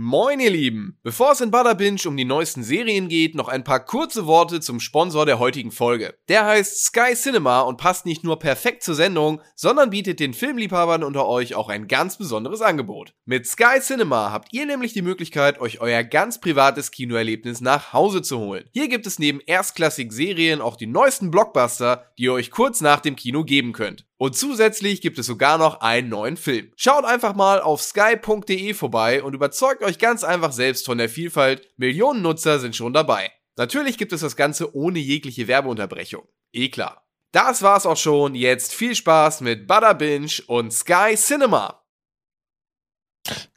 Moin ihr Lieben! Bevor es in Butterbinge um die neuesten Serien geht, noch ein paar kurze Worte zum Sponsor der heutigen Folge. Der heißt Sky Cinema und passt nicht nur perfekt zur Sendung, sondern bietet den Filmliebhabern unter euch auch ein ganz besonderes Angebot. Mit Sky Cinema habt ihr nämlich die Möglichkeit, euch euer ganz privates Kinoerlebnis nach Hause zu holen. Hier gibt es neben erstklassigen Serien auch die neuesten Blockbuster, die ihr euch kurz nach dem Kino geben könnt. Und zusätzlich gibt es sogar noch einen neuen Film. Schaut einfach mal auf sky.de vorbei und überzeugt euch ganz einfach selbst von der Vielfalt. Millionen Nutzer sind schon dabei. Natürlich gibt es das Ganze ohne jegliche Werbeunterbrechung. Eh klar. Das war's auch schon. Jetzt viel Spaß mit Butter Binge und Sky Cinema.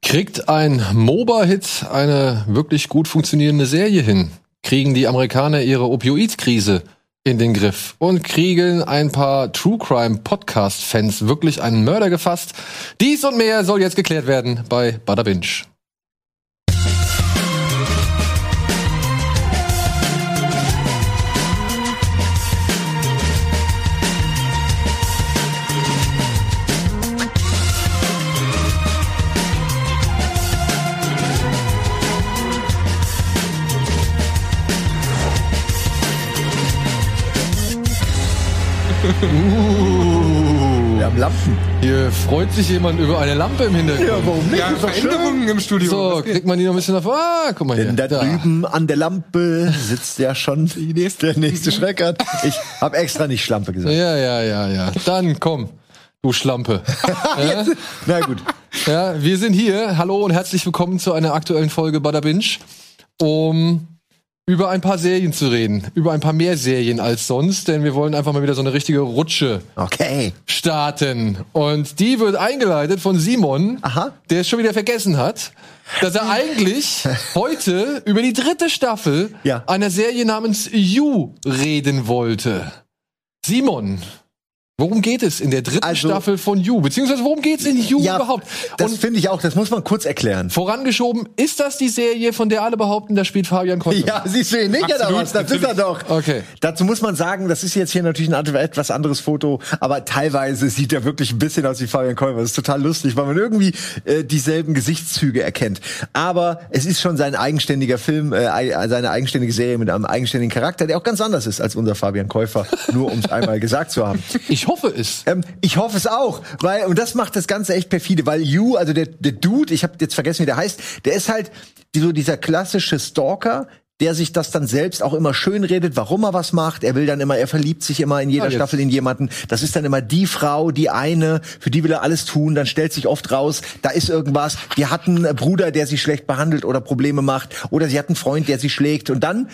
Kriegt ein MOBA-Hit eine wirklich gut funktionierende Serie hin? Kriegen die Amerikaner ihre Opioid-Krise in den Griff und kriegen ein paar True Crime Podcast Fans wirklich einen Mörder gefasst. Dies und mehr soll jetzt geklärt werden bei Bada Binge. Uh, wir haben Lampen. Hier freut sich jemand über eine Lampe im Hintergrund. Ja, warum nicht? Ja, Veränderungen im Studio. So, kriegt man die noch ein bisschen auf. Ah, guck mal hier. Denn da drüben an der Lampe sitzt ja schon der nächste Schreckert. Ich habe extra nicht Schlampe gesagt. Ja, ja, ja, ja. Dann komm, du Schlampe. ja, Na gut. ja, wir sind hier. Hallo und herzlich willkommen zu einer aktuellen Folge Bada Binge, um über ein paar Serien zu reden. Über ein paar mehr Serien als sonst, denn wir wollen einfach mal wieder so eine richtige Rutsche Okay. starten. Und die wird eingeleitet von Simon, Aha. der es schon wieder vergessen hat, dass er eigentlich heute über die dritte Staffel Ja. einer Serie namens You reden wollte. Simon, worum geht es in der dritten Also- Staffel von You? Beziehungsweise worum geht es in You Ja, überhaupt? das Und finde ich auch, das muss man kurz erklären. vorangeschoben, ist das die Serie, von der alle behaupten, da spielt Fabian Konter? Ja, siehst du ihn nicht oder Absolut, was? Das ist er doch. Okay. Dazu muss man sagen, das ist jetzt hier natürlich ein etwas anderes Foto, aber teilweise sieht er wirklich ein bisschen aus wie Fabian Kolber. Das ist total lustig, weil man irgendwie äh, dieselben Gesichtszüge erkennt. Aber es ist schon sein eigenständiger Film, äh, ei- seine eigenständige Serie mit einem eigenständigen Charakter, der auch ganz anders ist als unser Fabian Käufer, nur um es einmal gesagt zu haben. Ich hoffe es. Ähm, ich hoffe es auch, weil und das macht das Ganze echt perfide, weil You, also der, der Dude, ich habe jetzt vergessen, wie der heißt, der ist halt so dieser klassische Stalker, der sich das dann selbst auch immer schön redet, warum er was macht. Er will dann immer, er verliebt sich immer in jeder Ah. Staffel in jemanden. Das ist dann immer die Frau, die eine, für die will er alles tun. Dann stellt sich oft raus, da ist irgendwas. Die hat einen Bruder, der sie schlecht behandelt oder Probleme macht, oder sie hat einen Freund, der sie schlägt. Und dann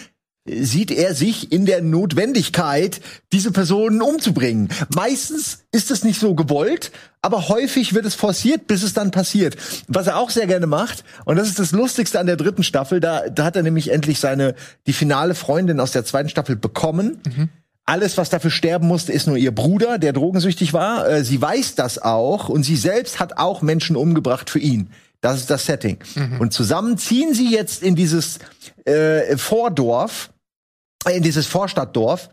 sieht er sich in der Notwendigkeit, diese Personen umzubringen. Meistens ist es nicht so gewollt, aber häufig wird es forciert, bis es dann passiert. Was er auch sehr gerne macht, und das ist das Lustigste an der dritten Staffel, da, da hat er nämlich endlich seine, die finale Freundin aus der zweiten Staffel bekommen. Alles, was dafür sterben musste, ist nur ihr Bruder, der drogensüchtig war. Äh, sie weiß das auch und sie selbst hat auch Menschen umgebracht für ihn. Das ist das Setting. Und zusammen ziehen sie jetzt in dieses äh, Vordorf, in dieses Vorstadtdorf.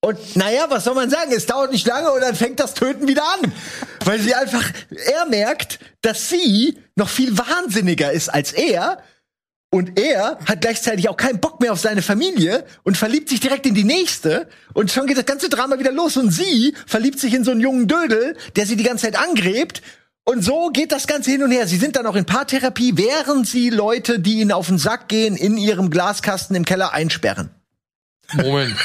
Und naja, was soll man sagen? Es dauert nicht lange und dann fängt das Töten wieder an. Weil sie einfach, er merkt, dass sie noch viel wahnsinniger ist als er. Und er hat gleichzeitig auch keinen Bock mehr auf seine Familie und verliebt sich direkt in die nächste. Und schon geht das ganze Drama wieder los. Und sie verliebt sich in so einen jungen Dödel, der sie die ganze Zeit angrebt. Und so geht das Ganze hin und her. Sie sind dann auch in Paartherapie, während sie Leute, die ihnen auf den Sack gehen, in ihrem Glaskasten im Keller einsperren. Moment.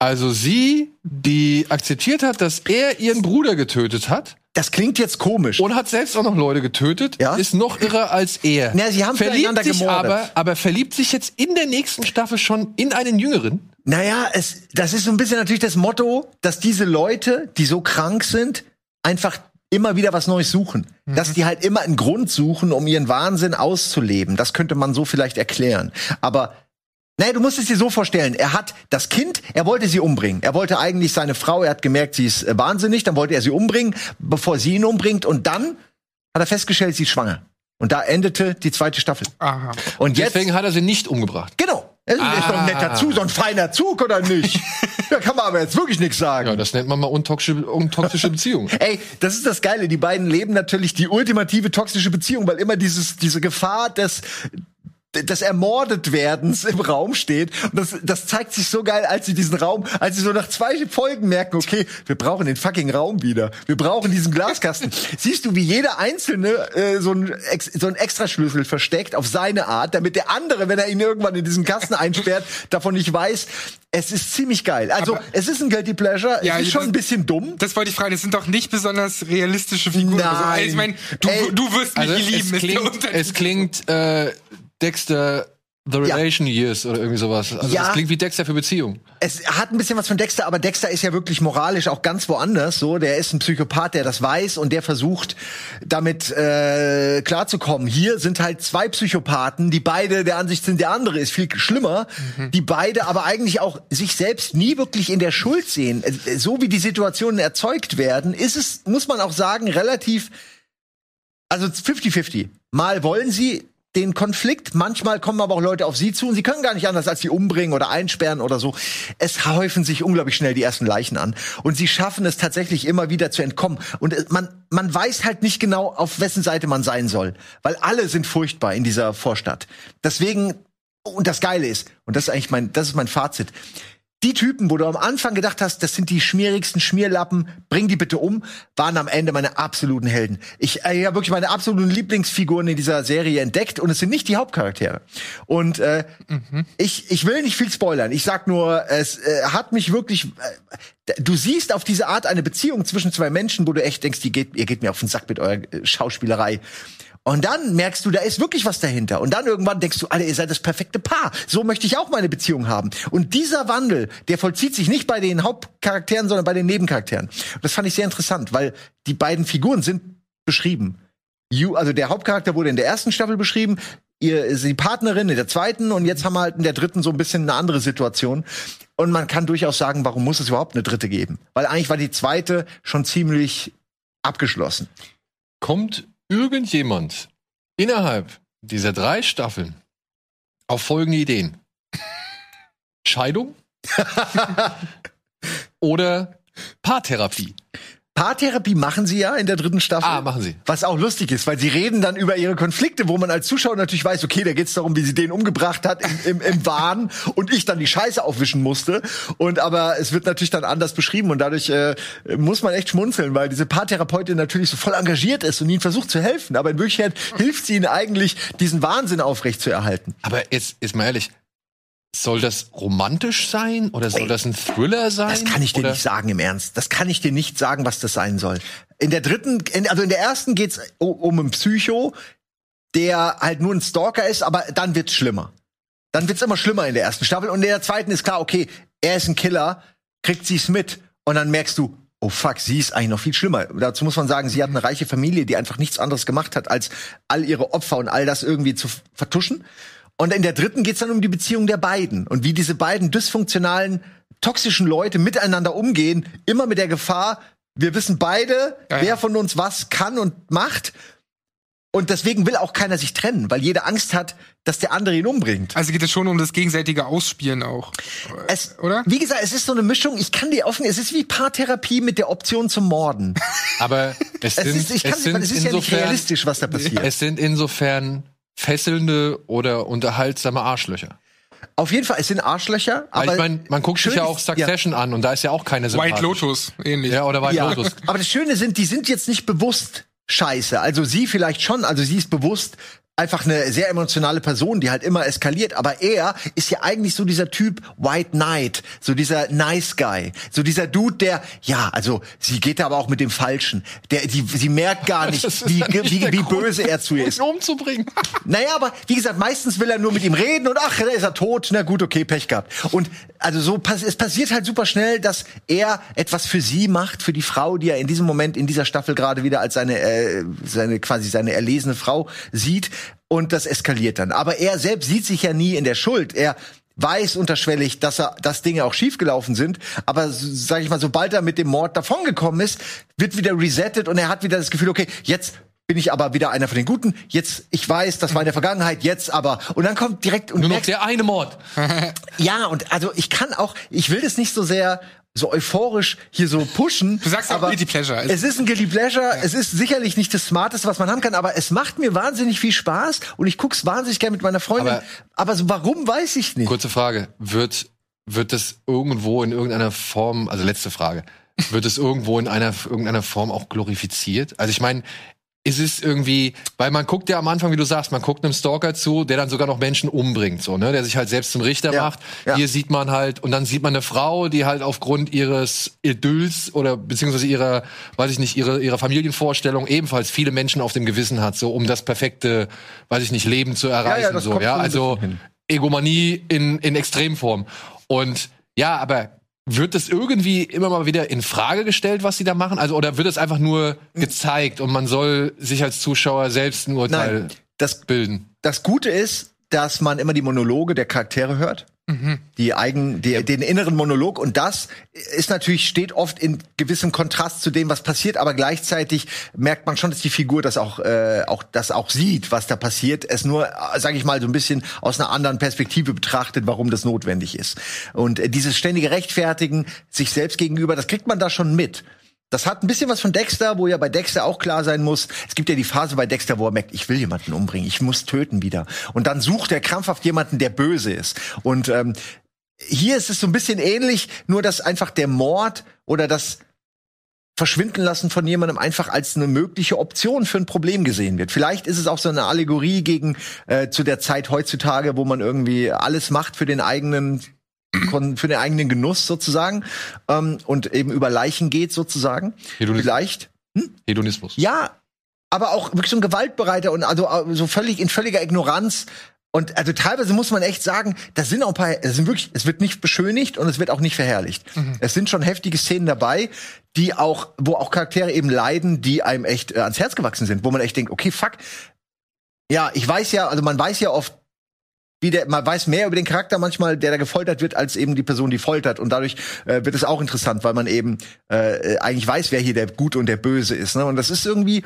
Also sie, die akzeptiert hat, dass er ihren Bruder getötet hat Das klingt jetzt komisch. und hat selbst auch noch Leute getötet, Ja. ist noch irrer als er. Na, sie haben verliebt sich gemordet. aber, aber verliebt sich jetzt in der nächsten Staffel schon in einen Jüngeren. Naja, es, das ist so ein bisschen natürlich das Motto, dass diese Leute, die so krank sind, einfach immer wieder was Neues suchen. Dass die halt immer einen Grund suchen, um ihren Wahnsinn auszuleben. Das könnte man so vielleicht erklären. Aber naja, du musst es dir so vorstellen. Er hat das Kind, er wollte sie umbringen. Er wollte eigentlich seine Frau, er hat gemerkt, sie ist äh, wahnsinnig, dann wollte er sie umbringen, bevor sie ihn umbringt. Und dann hat er festgestellt, sie ist schwanger. Und da endete die zweite Staffel. Aha. Und jetzt Deswegen hat er sie nicht umgebracht. Genau. Das ist doch ein netter Zug, so ein feiner Zug, oder nicht? Da kann man aber jetzt wirklich nichts sagen. Ja, das nennt man mal untoxische, untoxische Beziehung. Ey, das ist das Geile. Die beiden leben natürlich die ultimative toxische Beziehung, weil immer dieses, diese Gefahr des, des Ermordet-Werdens im Raum steht. Und das, das zeigt sich so geil, als sie diesen Raum, als sie so nach zwei Folgen merken, okay, wir brauchen den fucking Raum wieder. Wir brauchen diesen Glaskasten. Siehst du, wie jeder Einzelne äh, so, ein, ex, so ein Extraschlüssel versteckt auf seine Art, damit der andere, wenn er ihn irgendwann in diesen Kasten einsperrt, davon nicht weiß. Es ist ziemlich geil. Also, Aber- es ist ein Guilty Pleasure. Ja, es ist schon das- ein bisschen dumm. Das wollte ich fragen. Das sind doch nicht besonders realistische Figuren. Nein. Also, ich meine, du, Ey. du wirst mich Also lieben. es klingt, es klingt äh, Dexter The Ja. Relation Years oder irgendwie sowas. Also Ja. es klingt wie Dexter für Beziehung. Es hat ein bisschen was von Dexter, aber Dexter ist ja wirklich moralisch auch ganz woanders. So, der ist ein Psychopath, der das weiß und der versucht, damit äh, klarzukommen. Hier sind halt zwei Psychopathen, die beide der Ansicht sind, der andere ist viel schlimmer, die beide aber eigentlich auch sich selbst nie wirklich in der Schuld sehen. Äh, So wie die Situationen erzeugt werden, ist es, muss man auch sagen, relativ also 50-50. Mal wollen sie den Konflikt, manchmal kommen aber auch Leute auf sie zu und sie können gar nicht anders, als sie umbringen oder einsperren oder so. Es häufen sich unglaublich schnell die ersten Leichen an und sie schaffen es tatsächlich immer wieder zu entkommen. Und es- man, man weiß halt nicht genau, auf wessen Seite man sein soll, weil alle sind furchtbar in dieser Vorstadt. Deswegen, und das Geile ist, und das ist eigentlich mein, das ist mein Fazit, die Typen, wo du am Anfang gedacht hast, das sind die schmierigsten Schmierlappen, bring die bitte um, waren am Ende meine absoluten Helden. Ich äh, habe wirklich meine absoluten Lieblingsfiguren in dieser Serie entdeckt und es sind nicht die Hauptcharaktere. Und äh, ich, ich will nicht viel spoilern. Ich sag nur, es äh, hat mich wirklich. Äh, du siehst auf diese Art eine Beziehung zwischen zwei Menschen, wo du echt denkst, die geht, ihr geht mir auf den Sack mit eurer äh, Schauspielerei. Und dann merkst du, da ist wirklich was dahinter. Und dann irgendwann denkst du, Alter, ihr seid das perfekte Paar. So möchte ich auch meine Beziehung haben. Und dieser Wandel, der vollzieht sich nicht bei den Hauptcharakteren, sondern bei den Nebencharakteren. Und das fand ich sehr interessant, weil die beiden Figuren sind beschrieben. You, also der Hauptcharakter wurde in der ersten Staffel beschrieben, ihr ist die Partnerin in der zweiten und jetzt haben wir halt in der dritten so ein bisschen eine andere Situation. Und man kann durchaus sagen, warum muss es überhaupt eine dritte geben? Weil eigentlich war die zweite schon ziemlich abgeschlossen. Kommt irgendjemand innerhalb dieser drei Staffeln auf folgende Ideen? Scheidung oder Paartherapie? Paartherapie machen sie ja in der dritten Staffel. Ah, machen sie. Was auch lustig ist, weil sie reden dann über ihre Konflikte, wo man als Zuschauer natürlich weiß, okay, da geht's darum, wie sie den umgebracht hat im, im, im Wahn und ich dann die Scheiße aufwischen musste. Und aber es wird natürlich dann anders beschrieben und dadurch äh, muss man echt schmunzeln, weil diese Paartherapeutin natürlich so voll engagiert ist und ihnen versucht zu helfen. Aber in Wirklichkeit hilft sie ihnen eigentlich, diesen Wahnsinn aufrecht zu erhalten. Aber jetzt ist mal ehrlich, soll das romantisch sein oder soll das ein Thriller sein? Das kann ich dir oder? nicht sagen im Ernst. Das kann ich dir nicht sagen, was das sein soll. In der dritten, in, also in der ersten geht's um, um einen Psycho, der halt nur ein Stalker ist, aber dann wird's schlimmer. Dann wird's immer schlimmer in der ersten Staffel und in der zweiten ist klar, okay, er ist ein Killer, kriegt sie's mit und dann merkst du, oh fuck, sie ist eigentlich noch viel schlimmer. Dazu muss man sagen, sie hat eine reiche Familie, die einfach nichts anderes gemacht hat, als all ihre Opfer und all das irgendwie zu vertuschen. Und in der dritten geht's dann um die Beziehung der beiden und wie diese beiden dysfunktionalen, toxischen Leute miteinander umgehen, immer mit der Gefahr, wir wissen beide, Ja, ja. wer von uns was kann und macht. Und deswegen will auch keiner sich trennen, weil jeder Angst hat, dass der andere ihn umbringt. Also geht es schon um das gegenseitige Ausspielen auch. Es, Oder? Wie gesagt, es ist so eine Mischung. Ich kann dir offen, es ist wie Paartherapie mit der Option zum Morden. Aber es Es sind, ist, ich kann, es sind es ist ja nicht realistisch, was da passiert. es sind insofern fesselnde oder unterhaltsame Arschlöcher. Auf jeden Fall, es sind Arschlöcher, Weil aber ich mein, man guckt sich ja auch Succession an und da ist ja auch keine White. Lotus, ähnlich. Ja, oder White Ja, Lotus. aber das Schöne sind, die sind jetzt nicht bewusst scheiße. Also sie vielleicht schon, also sie ist bewusst einfach eine sehr emotionale Person, die halt immer eskaliert. Aber er ist ja eigentlich so dieser Typ White Knight, so dieser Nice Guy, so dieser Dude, der, ja, also sie geht da aber auch mit dem Falschen. Der, die, sie merkt gar nicht, wie, nicht wie, wie Grund, böse er zu ihr ist. ihn umzubringen. Naja, aber wie gesagt, meistens will er nur mit ihm reden und ach, da ist er tot, na gut, okay, Pech gehabt. Und also so es passiert halt super schnell, dass er etwas für sie macht, für die Frau, die er in diesem Moment in dieser Staffel gerade wieder als seine äh, seine quasi seine erlesene Frau sieht und das eskaliert dann. Aber er selbst sieht sich ja nie in der Schuld. Er weiß unterschwellig, dass er, dass Dinge auch schiefgelaufen sind, aber sage ich mal, sobald er mit dem Mord davongekommen ist, wird wieder resettet und er hat wieder das Gefühl, okay, jetzt bin ich aber wieder einer von den Guten. Jetzt, ich weiß, das war in der Vergangenheit, jetzt aber. Und dann kommt direkt und Nur noch der eine Mord. ja, und also ich kann auch, ich will das nicht so sehr so euphorisch hier so pushen. Du sagst aber Guilty Pleasure. Es ist ein Guilty Pleasure. Es ist sicherlich nicht das Smarteste, was man haben kann, aber es macht mir wahnsinnig viel Spaß und ich guck's wahnsinnig gerne mit meiner Freundin. Aber- Aber, so, warum weiß ich nicht. Kurze Frage. Wird, wird das irgendwo in irgendeiner Form, also letzte Frage, wird es irgendwo in einer, irgendeiner Form auch glorifiziert? Also ich meine, ist es irgendwie, weil man guckt ja am Anfang, wie du sagst, man guckt einem Stalker zu, der dann sogar noch Menschen umbringt, so, ne, der sich halt selbst zum Richter Ja, macht. ja. Hier sieht man halt, und dann sieht man eine Frau, die halt aufgrund ihres Idylls oder beziehungsweise ihrer, weiß ich nicht, ihre, ihrer Familienvorstellung ebenfalls viele Menschen auf dem Gewissen hat, so um das perfekte, weiß ich nicht, Leben zu erreichen, so, ja, so ein also. Egomanie in, in Extremform. Und ja, aber wird das irgendwie immer mal wieder in Frage gestellt, was sie da machen? Also, oder wird es einfach nur gezeigt und man soll sich als Zuschauer selbst ein Urteil Nein, das, bilden? das Gute ist, dass man immer die Monologe der Charaktere hört. Die eigen, die, den inneren Monolog. Und das ist natürlich, steht oft in gewissem Kontrast zu dem, was passiert, aber gleichzeitig merkt man schon, dass die Figur das auch, äh, auch, das auch sieht, was da passiert. Es nur, sage ich mal, so ein bisschen aus einer anderen Perspektive betrachtet, warum das notwendig ist. Und äh, dieses ständige Rechtfertigen sich selbst gegenüber, das kriegt man da schon mit. Das hat ein bisschen was von Dexter, wo ja bei Dexter auch klar sein muss. Es gibt ja die Phase bei Dexter, wo er merkt, ich will jemanden umbringen, ich muss töten wieder. Und dann sucht er krampfhaft jemanden, der böse ist. Und ähm, hier ist es so ein bisschen ähnlich, nur dass einfach der Mord oder das Verschwinden lassen von jemandem einfach als eine mögliche Option für ein Problem gesehen wird. Vielleicht ist es auch so eine Allegorie gegen äh, zu der Zeit heutzutage, wo man irgendwie alles macht für den eigenen für den eigenen Genuss sozusagen ähm, und eben über Leichen geht sozusagen. Hedonismus. Vielleicht. Hedonismus. Ja, aber auch wirklich so ein gewaltbereiter und also äh, so völlig in völliger Ignoranz. Und also teilweise muss man echt sagen, da sind auch ein paar, es sind wirklich, es wird nicht beschönigt und es wird auch nicht verherrlicht. Es sind schon heftige Szenen dabei, die auch, wo auch Charaktere eben leiden, die einem echt äh, ans Herz gewachsen sind, wo man echt denkt, okay, fuck. Ja, ich weiß ja, also man weiß ja oft, wie der, man weiß mehr über den Charakter manchmal, der da gefoltert wird, als eben die Person, die foltert. Und dadurch äh, wird es auch interessant, weil man eben äh, eigentlich weiß, wer hier der Gute und der Böse ist. Ne? Und das ist irgendwie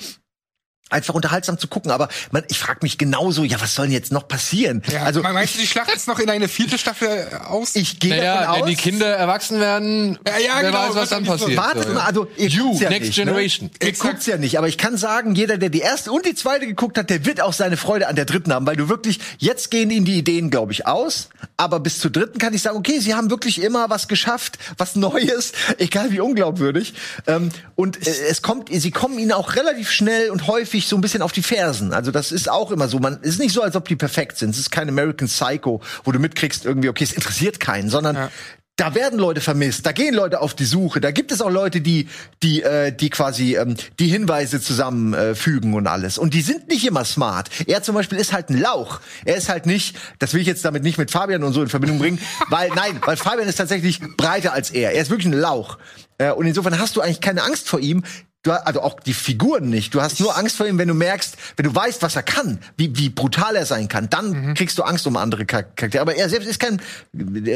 einfach unterhaltsam zu gucken. Aber man, ich frage mich genauso, ja, was soll denn jetzt noch passieren? Ja, also meinst du, die Schlacht jetzt noch in eine vierte Staffel äh, aus? ich gehe Naja, davon wenn aus. die Kinder erwachsen werden, Ja, ja, wer genau, weiß, was dann passiert. Wartet so, mal, ja. also ihr You, guckt's ja Next nicht, Generation. Ne? Ihr Exakt. guckt's ja nicht, aber ich kann sagen, jeder, der die erste und die zweite geguckt hat, der wird auch seine Freude an der dritten haben, weil du wirklich, jetzt gehen ihnen die Ideen, glaube ich, aus, aber bis zur dritten kann ich sagen, okay, sie haben wirklich immer was geschafft, was Neues, egal wie unglaubwürdig. Ähm, und äh, es kommt, sie kommen ihnen auch relativ schnell und häufig so ein bisschen auf die Fersen. Also das ist auch immer so. Man es ist nicht so, als ob die perfekt sind. Es ist kein American Psycho, wo du mitkriegst irgendwie, okay, es interessiert keinen, sondern Ja. da werden Leute vermisst, da gehen Leute auf die Suche, da gibt es auch Leute, die die äh, die quasi ähm, die Hinweise zusammenfügen äh, und alles. Und die sind nicht immer smart. Er zum Beispiel ist halt ein Lauch. Er ist halt nicht, das will ich jetzt damit nicht mit Fabian und so in Verbindung bringen, weil nein, weil Fabian ist tatsächlich breiter als er. Er ist wirklich ein Lauch. Äh, und insofern hast du eigentlich keine Angst vor ihm. Du, also auch die Figuren nicht. Du hast nur Angst vor ihm, wenn du merkst, wenn du weißt, was er kann, wie, wie brutal er sein kann, dann kriegst du Angst um andere Char- Charaktere. Aber er selbst ist kein,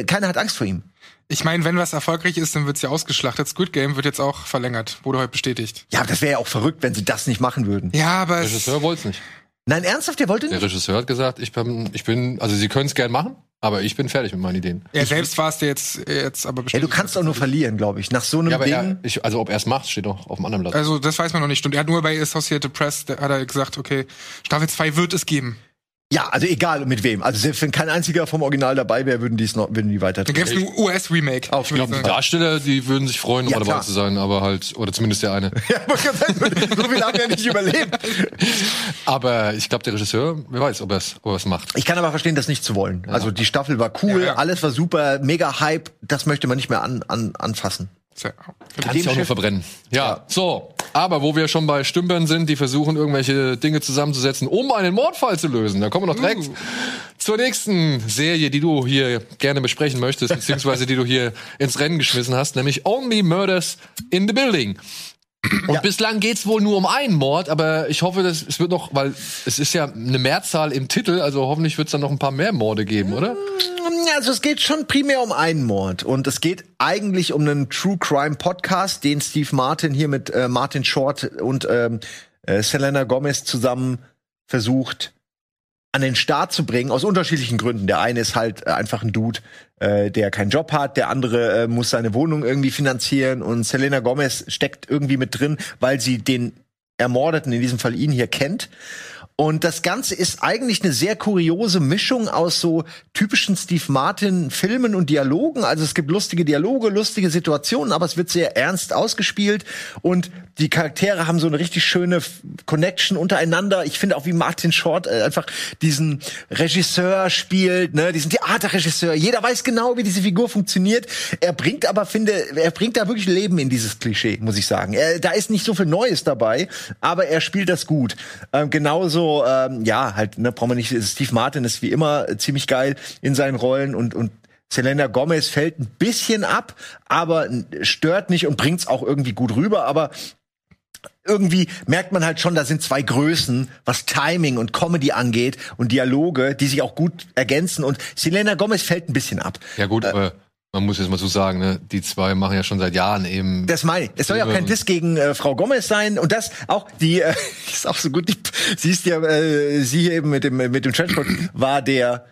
keiner hat Angst vor ihm. Ich meine, wenn was erfolgreich ist, dann wird's ja ausgeschlachtet. Squid Game wird jetzt auch verlängert. Wurde heute bestätigt. Ja, aber das wäre ja auch verrückt, wenn sie das nicht machen würden. Ja, aber Der Regisseur wollte es nicht. Nein, ernsthaft, der wollte Der nicht? Regisseur hat gesagt, ich bin, ich bin, also sie können es gern machen, aber ich bin fertig mit meinen Ideen. er selbst war es der jetzt, jetzt aber Ja, bestätigt. du kannst auch nur verlieren, glaube ich. Nach so einem Ja, aber Ding. er, ich, also ob er es macht, steht doch auf dem anderen Blatt. Also, das weiß man noch nicht. Und er hat nur bei Associated Press, da hat er gesagt, okay, Staffel 2 wird es geben. Ja, also egal mit wem. Also selbst wenn kein einziger vom Original dabei wäre, würden die es noch, würden die weiter. Dann gäbe es ein US-Remake. Auf Ich jeden Die. Darsteller, die würden sich freuen, Ja, dabei klar. zu sein, aber halt, oder zumindest der eine. Ja, wollte gerade sagen, so viel haben wir nicht überlebt. Aber ich glaube, der Regisseur, wer weiß, ob er es ob er's macht. Ich kann aber verstehen, das nicht zu wollen. Also die Staffel war cool, Ja, ja. alles war super, mega Hype. Das möchte man nicht mehr an, an, anfassen. Tja. Kann sich auch nur verbrennen. Ja, so. Aber wo wir schon bei Stümpern sind, die versuchen, irgendwelche Dinge zusammenzusetzen, um einen Mordfall zu lösen. Da kommen wir noch direkt zur nächsten Serie, die du hier gerne besprechen möchtest, beziehungsweise die du hier ins Rennen geschmissen hast, nämlich Only Murders in the Building. Und Ja. bislang geht's wohl nur um einen Mord, aber ich hoffe, dass es wird noch, weil es ist ja eine Mehrzahl im Titel, also hoffentlich wird's dann noch ein paar mehr Morde geben, oder? Ja, Also es geht schon primär um einen Mord und es geht eigentlich um einen True Crime Podcast, den Steve Martin hier mit äh, Martin Short und ähm, äh, Selena Gomez zusammen versucht an den Start zu bringen, aus unterschiedlichen Gründen. Der eine ist halt einfach ein Dude, äh, der keinen Job hat, der andere äh, muss seine Wohnung irgendwie finanzieren und Selena Gomez steckt irgendwie mit drin, weil sie den Ermordeten, in diesem Fall ihn hier kennt. Und das Ganze ist eigentlich eine sehr kuriose Mischung aus so typischen Steve Martin Filmen und Dialogen. Also es gibt lustige Dialoge, lustige Situationen, aber es wird sehr ernst ausgespielt und die Charaktere haben so eine richtig schöne Connection untereinander. Ich finde auch wie Martin Short äh, einfach diesen Regisseur spielt, ne, diesen Theaterregisseur. Jeder weiß genau, wie diese Figur funktioniert. Er bringt aber finde, er bringt da wirklich Leben in dieses Klischee, muss ich sagen. Er, da ist nicht so viel Neues dabei, aber er spielt das gut. Ähm, genauso ähm, ja, halt, ne, brauchen wir nicht, Steve Martin ist wie immer ziemlich geil in seinen Rollen und, und Selena Gomez fällt ein bisschen ab, aber stört nicht und bringt's auch irgendwie gut rüber, aber irgendwie merkt man halt schon, da sind zwei Größen, was Timing und Comedy angeht und Dialoge, die sich auch gut ergänzen und Selena Gomez fällt ein bisschen ab. Ja gut, äh, aber man muss jetzt mal so sagen, ne, die zwei machen ja schon seit Jahren eben. Das meine ich. Es soll ja auch kein Diss gegen äh, Frau Gomez sein und das auch die äh, ist auch so gut. Die, sie ist ja äh, sie hier eben mit dem mit dem Transport war der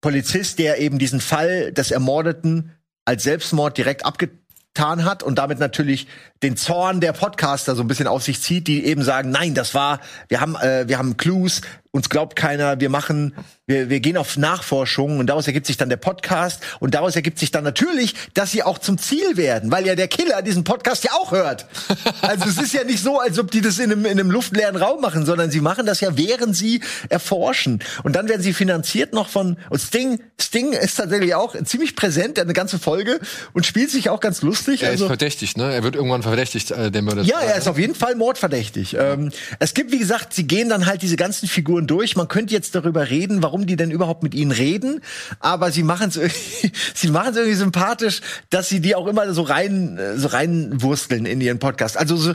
Polizist, der eben diesen Fall des Ermordeten als Selbstmord direkt abgetan hat und damit natürlich den Zorn der Podcaster so ein bisschen auf sich zieht, die eben sagen, nein, das war, wir haben, äh, wir haben Clues, uns glaubt keiner, wir machen, wir, wir gehen auf Nachforschung und daraus ergibt sich dann der Podcast und daraus ergibt sich dann natürlich, dass sie auch zum Ziel werden, weil ja der Killer diesen Podcast ja auch hört. Also es ist ja nicht so, als ob die das in einem, in einem luftleeren Raum machen, sondern sie machen das ja, während sie erforschen. Und dann werden sie finanziert noch von, und Sting, Sting ist tatsächlich auch ziemlich präsent, eine ganze Folge und spielt sich auch ganz lustig. Er also, ist verdächtig, ne? Er wird irgendwann verdächtigt, äh, der Mörder. Ja, er ist auf jeden Fall mordverdächtig. Ähm, es gibt, wie gesagt, sie gehen dann halt diese ganzen Figuren durch. Man könnte jetzt darüber reden, warum die denn überhaupt mit ihnen reden, aber sie machen es sie machen irgendwie sympathisch, dass sie die auch immer so rein so reinwursteln in ihren Podcast. Also so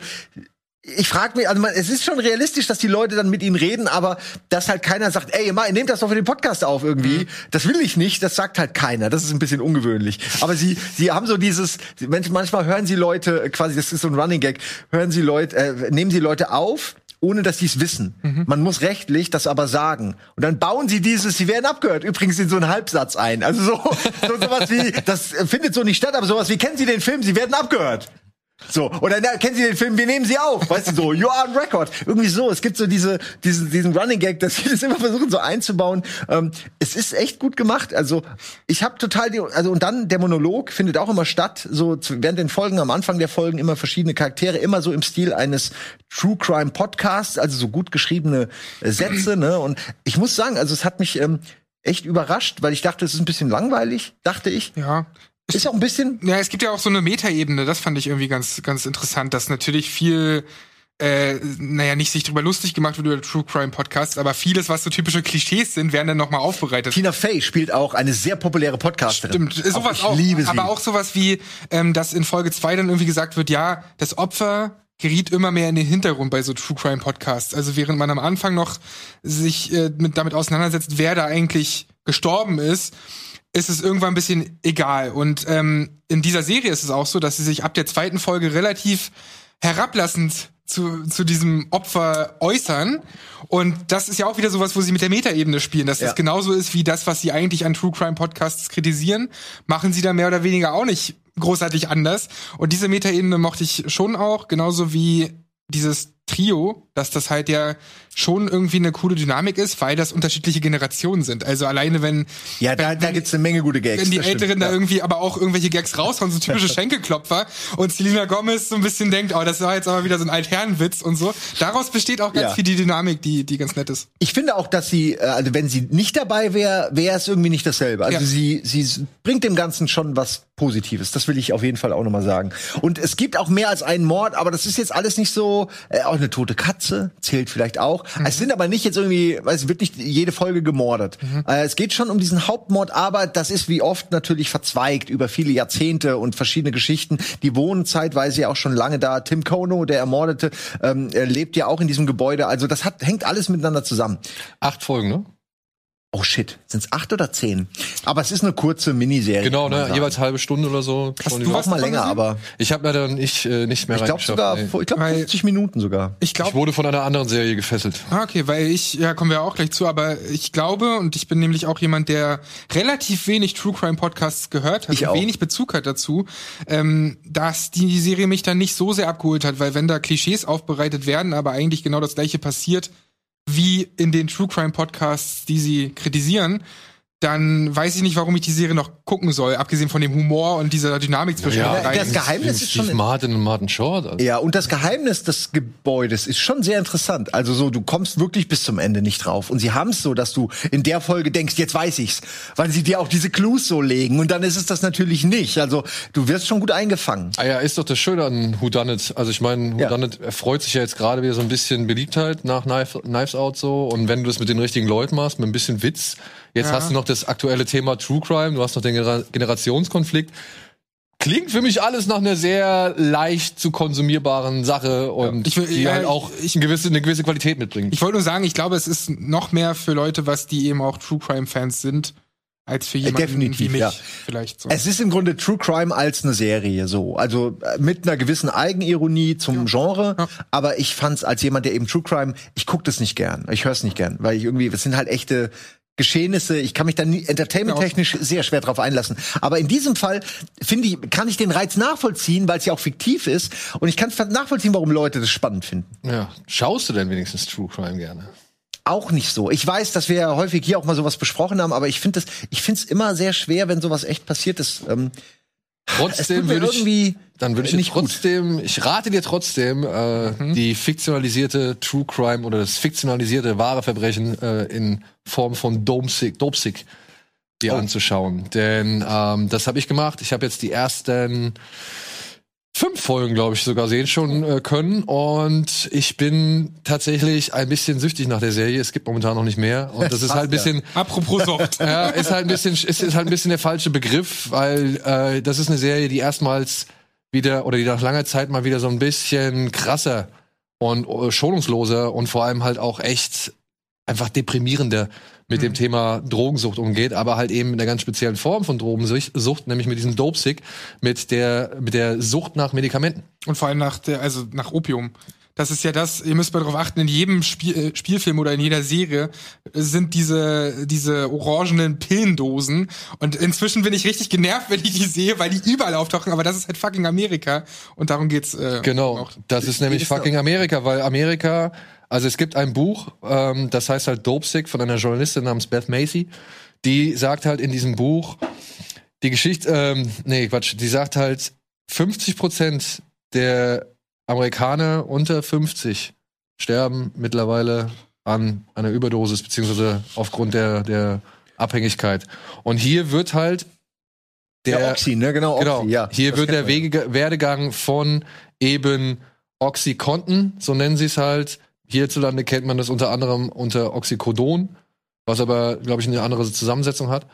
ich frage mich, also man, es ist schon realistisch, dass die Leute dann mit ihnen reden, aber dass halt keiner sagt, ey, mal, nehmt das doch für den Podcast auf irgendwie. Mhm. Das will ich nicht, das sagt halt keiner. Das ist ein bisschen ungewöhnlich. Aber sie, sie haben so dieses, manchmal hören sie Leute, quasi, das ist so ein Running Gag, hören sie Leute, äh, nehmen sie Leute auf, ohne dass sie es wissen. Mhm. Man muss rechtlich das aber sagen. Und dann bauen sie dieses, sie werden abgehört, übrigens in so einen Halbsatz ein. Also so, so sowas wie, das findet so nicht statt, aber sowas wie, kennen Sie den Film, Sie werden abgehört. So, oder na, kennen Sie den Film, wir nehmen Sie auf, weißt du so, you are on record. Irgendwie so, es gibt so diese, diesen, diesen Running Gag, dass sie das immer versuchen so einzubauen. Ähm, es ist echt gut gemacht. Also, ich habe total die, also und dann der Monolog findet auch immer statt, so während den Folgen, am Anfang der Folgen immer verschiedene Charaktere, immer so im Stil eines True Crime Podcasts, also so gut geschriebene äh, Sätze, ne? Und ich muss sagen, also es hat mich ähm, echt überrascht, weil ich dachte, es ist ein bisschen langweilig, dachte ich. Ja, ist auch ein bisschen. Ja, es gibt ja auch so eine Metaebene, das fand ich irgendwie ganz, ganz interessant, dass natürlich viel äh, naja, nicht sich drüber lustig gemacht wird über True Crime Podcasts, aber vieles, was so typische Klischees sind, werden dann nochmal aufbereitet. Tina Fey spielt auch eine sehr populäre Podcasterin. Stimmt, sowas auch. Ich liebe sie. Aber auch sowas wie, ähm, dass in Folge zwei dann irgendwie gesagt wird, ja, das Opfer geriet immer mehr in den Hintergrund bei so True Crime Podcasts. Also während man am Anfang noch sich äh, mit, damit auseinandersetzt, wer da eigentlich gestorben ist, ist es irgendwann ein bisschen egal. Und ähm, in dieser Serie ist es auch so, dass sie sich ab der zweiten Folge relativ herablassend zu, zu diesem Opfer äußern. Und das ist ja auch wieder sowas, wo sie mit der Metaebene spielen, dass ja. das genauso ist wie das, was sie eigentlich an True Crime Podcasts kritisieren, machen sie da mehr oder weniger auch nicht großartig anders. Und diese Metaebene mochte ich schon auch, genauso wie dieses Trio, dass das halt ja schon irgendwie eine coole Dynamik ist, weil das unterschiedliche Generationen sind. Also alleine wenn ja, da, wenn, da gibt's eine Menge gute Gags. Wenn die Älteren stimmt, da ja. irgendwie aber auch irgendwelche Gags raushauen, so typische Schenkelklopfer und Selena Gomez so ein bisschen denkt, oh, das war jetzt aber wieder so ein Altherrenwitz und so. Daraus besteht auch ganz ja. viel die Dynamik, die die ganz nett ist. Ich finde auch, dass sie, äh, also wenn sie nicht dabei wäre, wäre es irgendwie nicht dasselbe. Also ja. sie sie bringt dem Ganzen schon was Positives. Das will ich auf jeden Fall auch nochmal sagen. Und es gibt auch mehr als einen Mord, aber das ist jetzt alles nicht so. Äh, auch eine tote Katze zählt vielleicht auch. Mhm. Es sind aber nicht jetzt irgendwie, es wird nicht jede Folge gemordet. Mhm. Äh, es geht schon um diesen Hauptmord, aber das ist wie oft natürlich verzweigt über viele Jahrzehnte und verschiedene Geschichten. Die wohnen zeitweise ja auch schon lange da. Tim Kono, der Ermordete, ähm, lebt ja auch in diesem Gebäude. Also das hat, hängt alles miteinander zusammen. Acht Folgen, ne? Oh shit, sind es acht oder zehn? Aber es ist eine kurze Miniserie. Genau, ne, jeweils halbe Stunde oder so. Hast du auch mal länger, gesehen? aber ich habe leider nicht, äh, nicht mehr ich glaube sogar, ey. ich glaube Weil- 50 Minuten sogar. Ich Ich glaube, wurde von einer anderen Serie gefesselt. Ah, okay, weil ich, ja, kommen wir auch gleich zu, aber ich glaube, und ich bin nämlich auch jemand, der relativ wenig True Crime Podcasts gehört hat Ich und auch. wenig Bezug hat dazu, ähm, dass die Serie mich dann nicht so sehr abgeholt hat, weil wenn da Klischees aufbereitet werden, aber eigentlich genau das gleiche passiert wie in den True Crime Podcasts, die sie kritisieren, dann weiß ich nicht, warum ich die Serie noch gucken soll, abgesehen von dem Humor und dieser Dynamik zwischen Ja, den beiden. das Geheimnis ist Steve schon- Martin und Martin Short. Also. Ja, und das Geheimnis des Gebäudes ist schon sehr interessant. Also so, du kommst wirklich bis zum Ende nicht drauf. Und sie haben es so, dass du in der Folge denkst, jetzt weiß ich's, weil sie dir auch diese Clues so legen. Und dann ist es das natürlich nicht. Also du wirst schon gut eingefangen. Ah ja, ist doch das Schöne an Whodunit. Also ich meine, Ja. Whodunit erfreut sich ja jetzt gerade wieder so ein bisschen Beliebtheit nach Knife, Knives Out so. Und wenn du das mit den richtigen Leuten machst, mit ein bisschen Witz. Jetzt Ja. hast du noch das aktuelle Thema True Crime, du hast noch den Genera Generationskonflikt. Klingt für mich alles nach einer sehr leicht zu konsumierbaren Sache und Ich will- die ja, halt auch ich- eine, gewisse, eine gewisse Qualität mitbringt. Ich wollte nur sagen, ich glaube, es ist noch mehr für Leute, was die eben auch True Crime Fans sind, als für jemanden definitiv, wie mich ja. vielleicht so. Es ist im Grunde True Crime als eine Serie so. Also äh, mit einer gewissen Eigenironie zum Genre. Ja. Aber ich fand's als jemand, der eben True Crime, ich guck das nicht gern. Ich hör's nicht gern, weil ich irgendwie, das sind halt echte Geschehnisse. Ich kann mich da entertainment-technisch sehr schwer drauf einlassen. Aber in diesem Fall finde ich, kann ich den Reiz nachvollziehen, weil es ja auch fiktiv ist. Und ich kann nachvollziehen, warum Leute das spannend finden. Ja. Schaust du denn wenigstens True Crime gerne? Auch nicht so. Ich weiß, dass wir ja häufig hier auch mal sowas besprochen haben, aber ich finde es, ich finde es immer sehr schwer, wenn sowas echt passiert ist. Ähm, Trotzdem würde ich, irgendwie dann würde ich nicht gut. trotzdem, ich rate dir trotzdem, äh, die fiktionalisierte True Crime oder das fiktionalisierte wahre Verbrechen äh, in Form von Dopesick, Dopesick dir Oh. anzuschauen. Denn ähm, das habe ich gemacht. Ich habe jetzt die ersten fünf Folgen, glaube ich, sogar sehen schon äh, können. Und ich bin tatsächlich ein bisschen süchtig nach der Serie. Es gibt momentan noch nicht mehr. Und das ist halt ein bisschen, Apropos Sucht. ja, ist halt ein bisschen, ist, ist halt ein bisschen der falsche Begriff, weil äh, das ist eine Serie, die erstmals wieder oder die nach langer Zeit mal wieder so ein bisschen krasser und äh, schonungsloser und vor allem halt auch echt einfach deprimierender mit dem Thema Drogensucht umgeht, aber halt eben in einer ganz speziellen Form von Drogensucht, nämlich mit diesem Dopesick, mit der mit der Sucht nach Medikamenten. Und vor allem nach der, also nach Opium. Das ist ja das, ihr müsst mal darauf achten, in jedem Spiel, äh, Spielfilm oder in jeder Serie sind diese, diese orangenen Pillendosen. Und inzwischen bin ich richtig genervt, wenn ich die sehe, weil die überall auftauchen, aber das ist halt fucking Amerika. Und darum geht's. Äh, Genau, das ist nämlich fucking Amerika, weil Amerika, also es gibt ein Buch, ähm, das heißt halt Dopesick von einer Journalistin namens Beth Macy, die sagt halt in diesem Buch, die Geschichte, ähm, nee, Quatsch, die sagt halt, 50 Prozent der Amerikaner unter 50 sterben mittlerweile an einer Überdosis, beziehungsweise aufgrund der, der Abhängigkeit. Und hier wird halt der, Oxy, ne? Genau, Oxy, Genau. ja. Hier wird der. Wege, Werdegang von eben Oxycontin, so nennen sie es halt. Hierzulande kennt man das unter anderem unter Oxycodon, was aber, glaube ich, eine andere Zusammensetzung hat.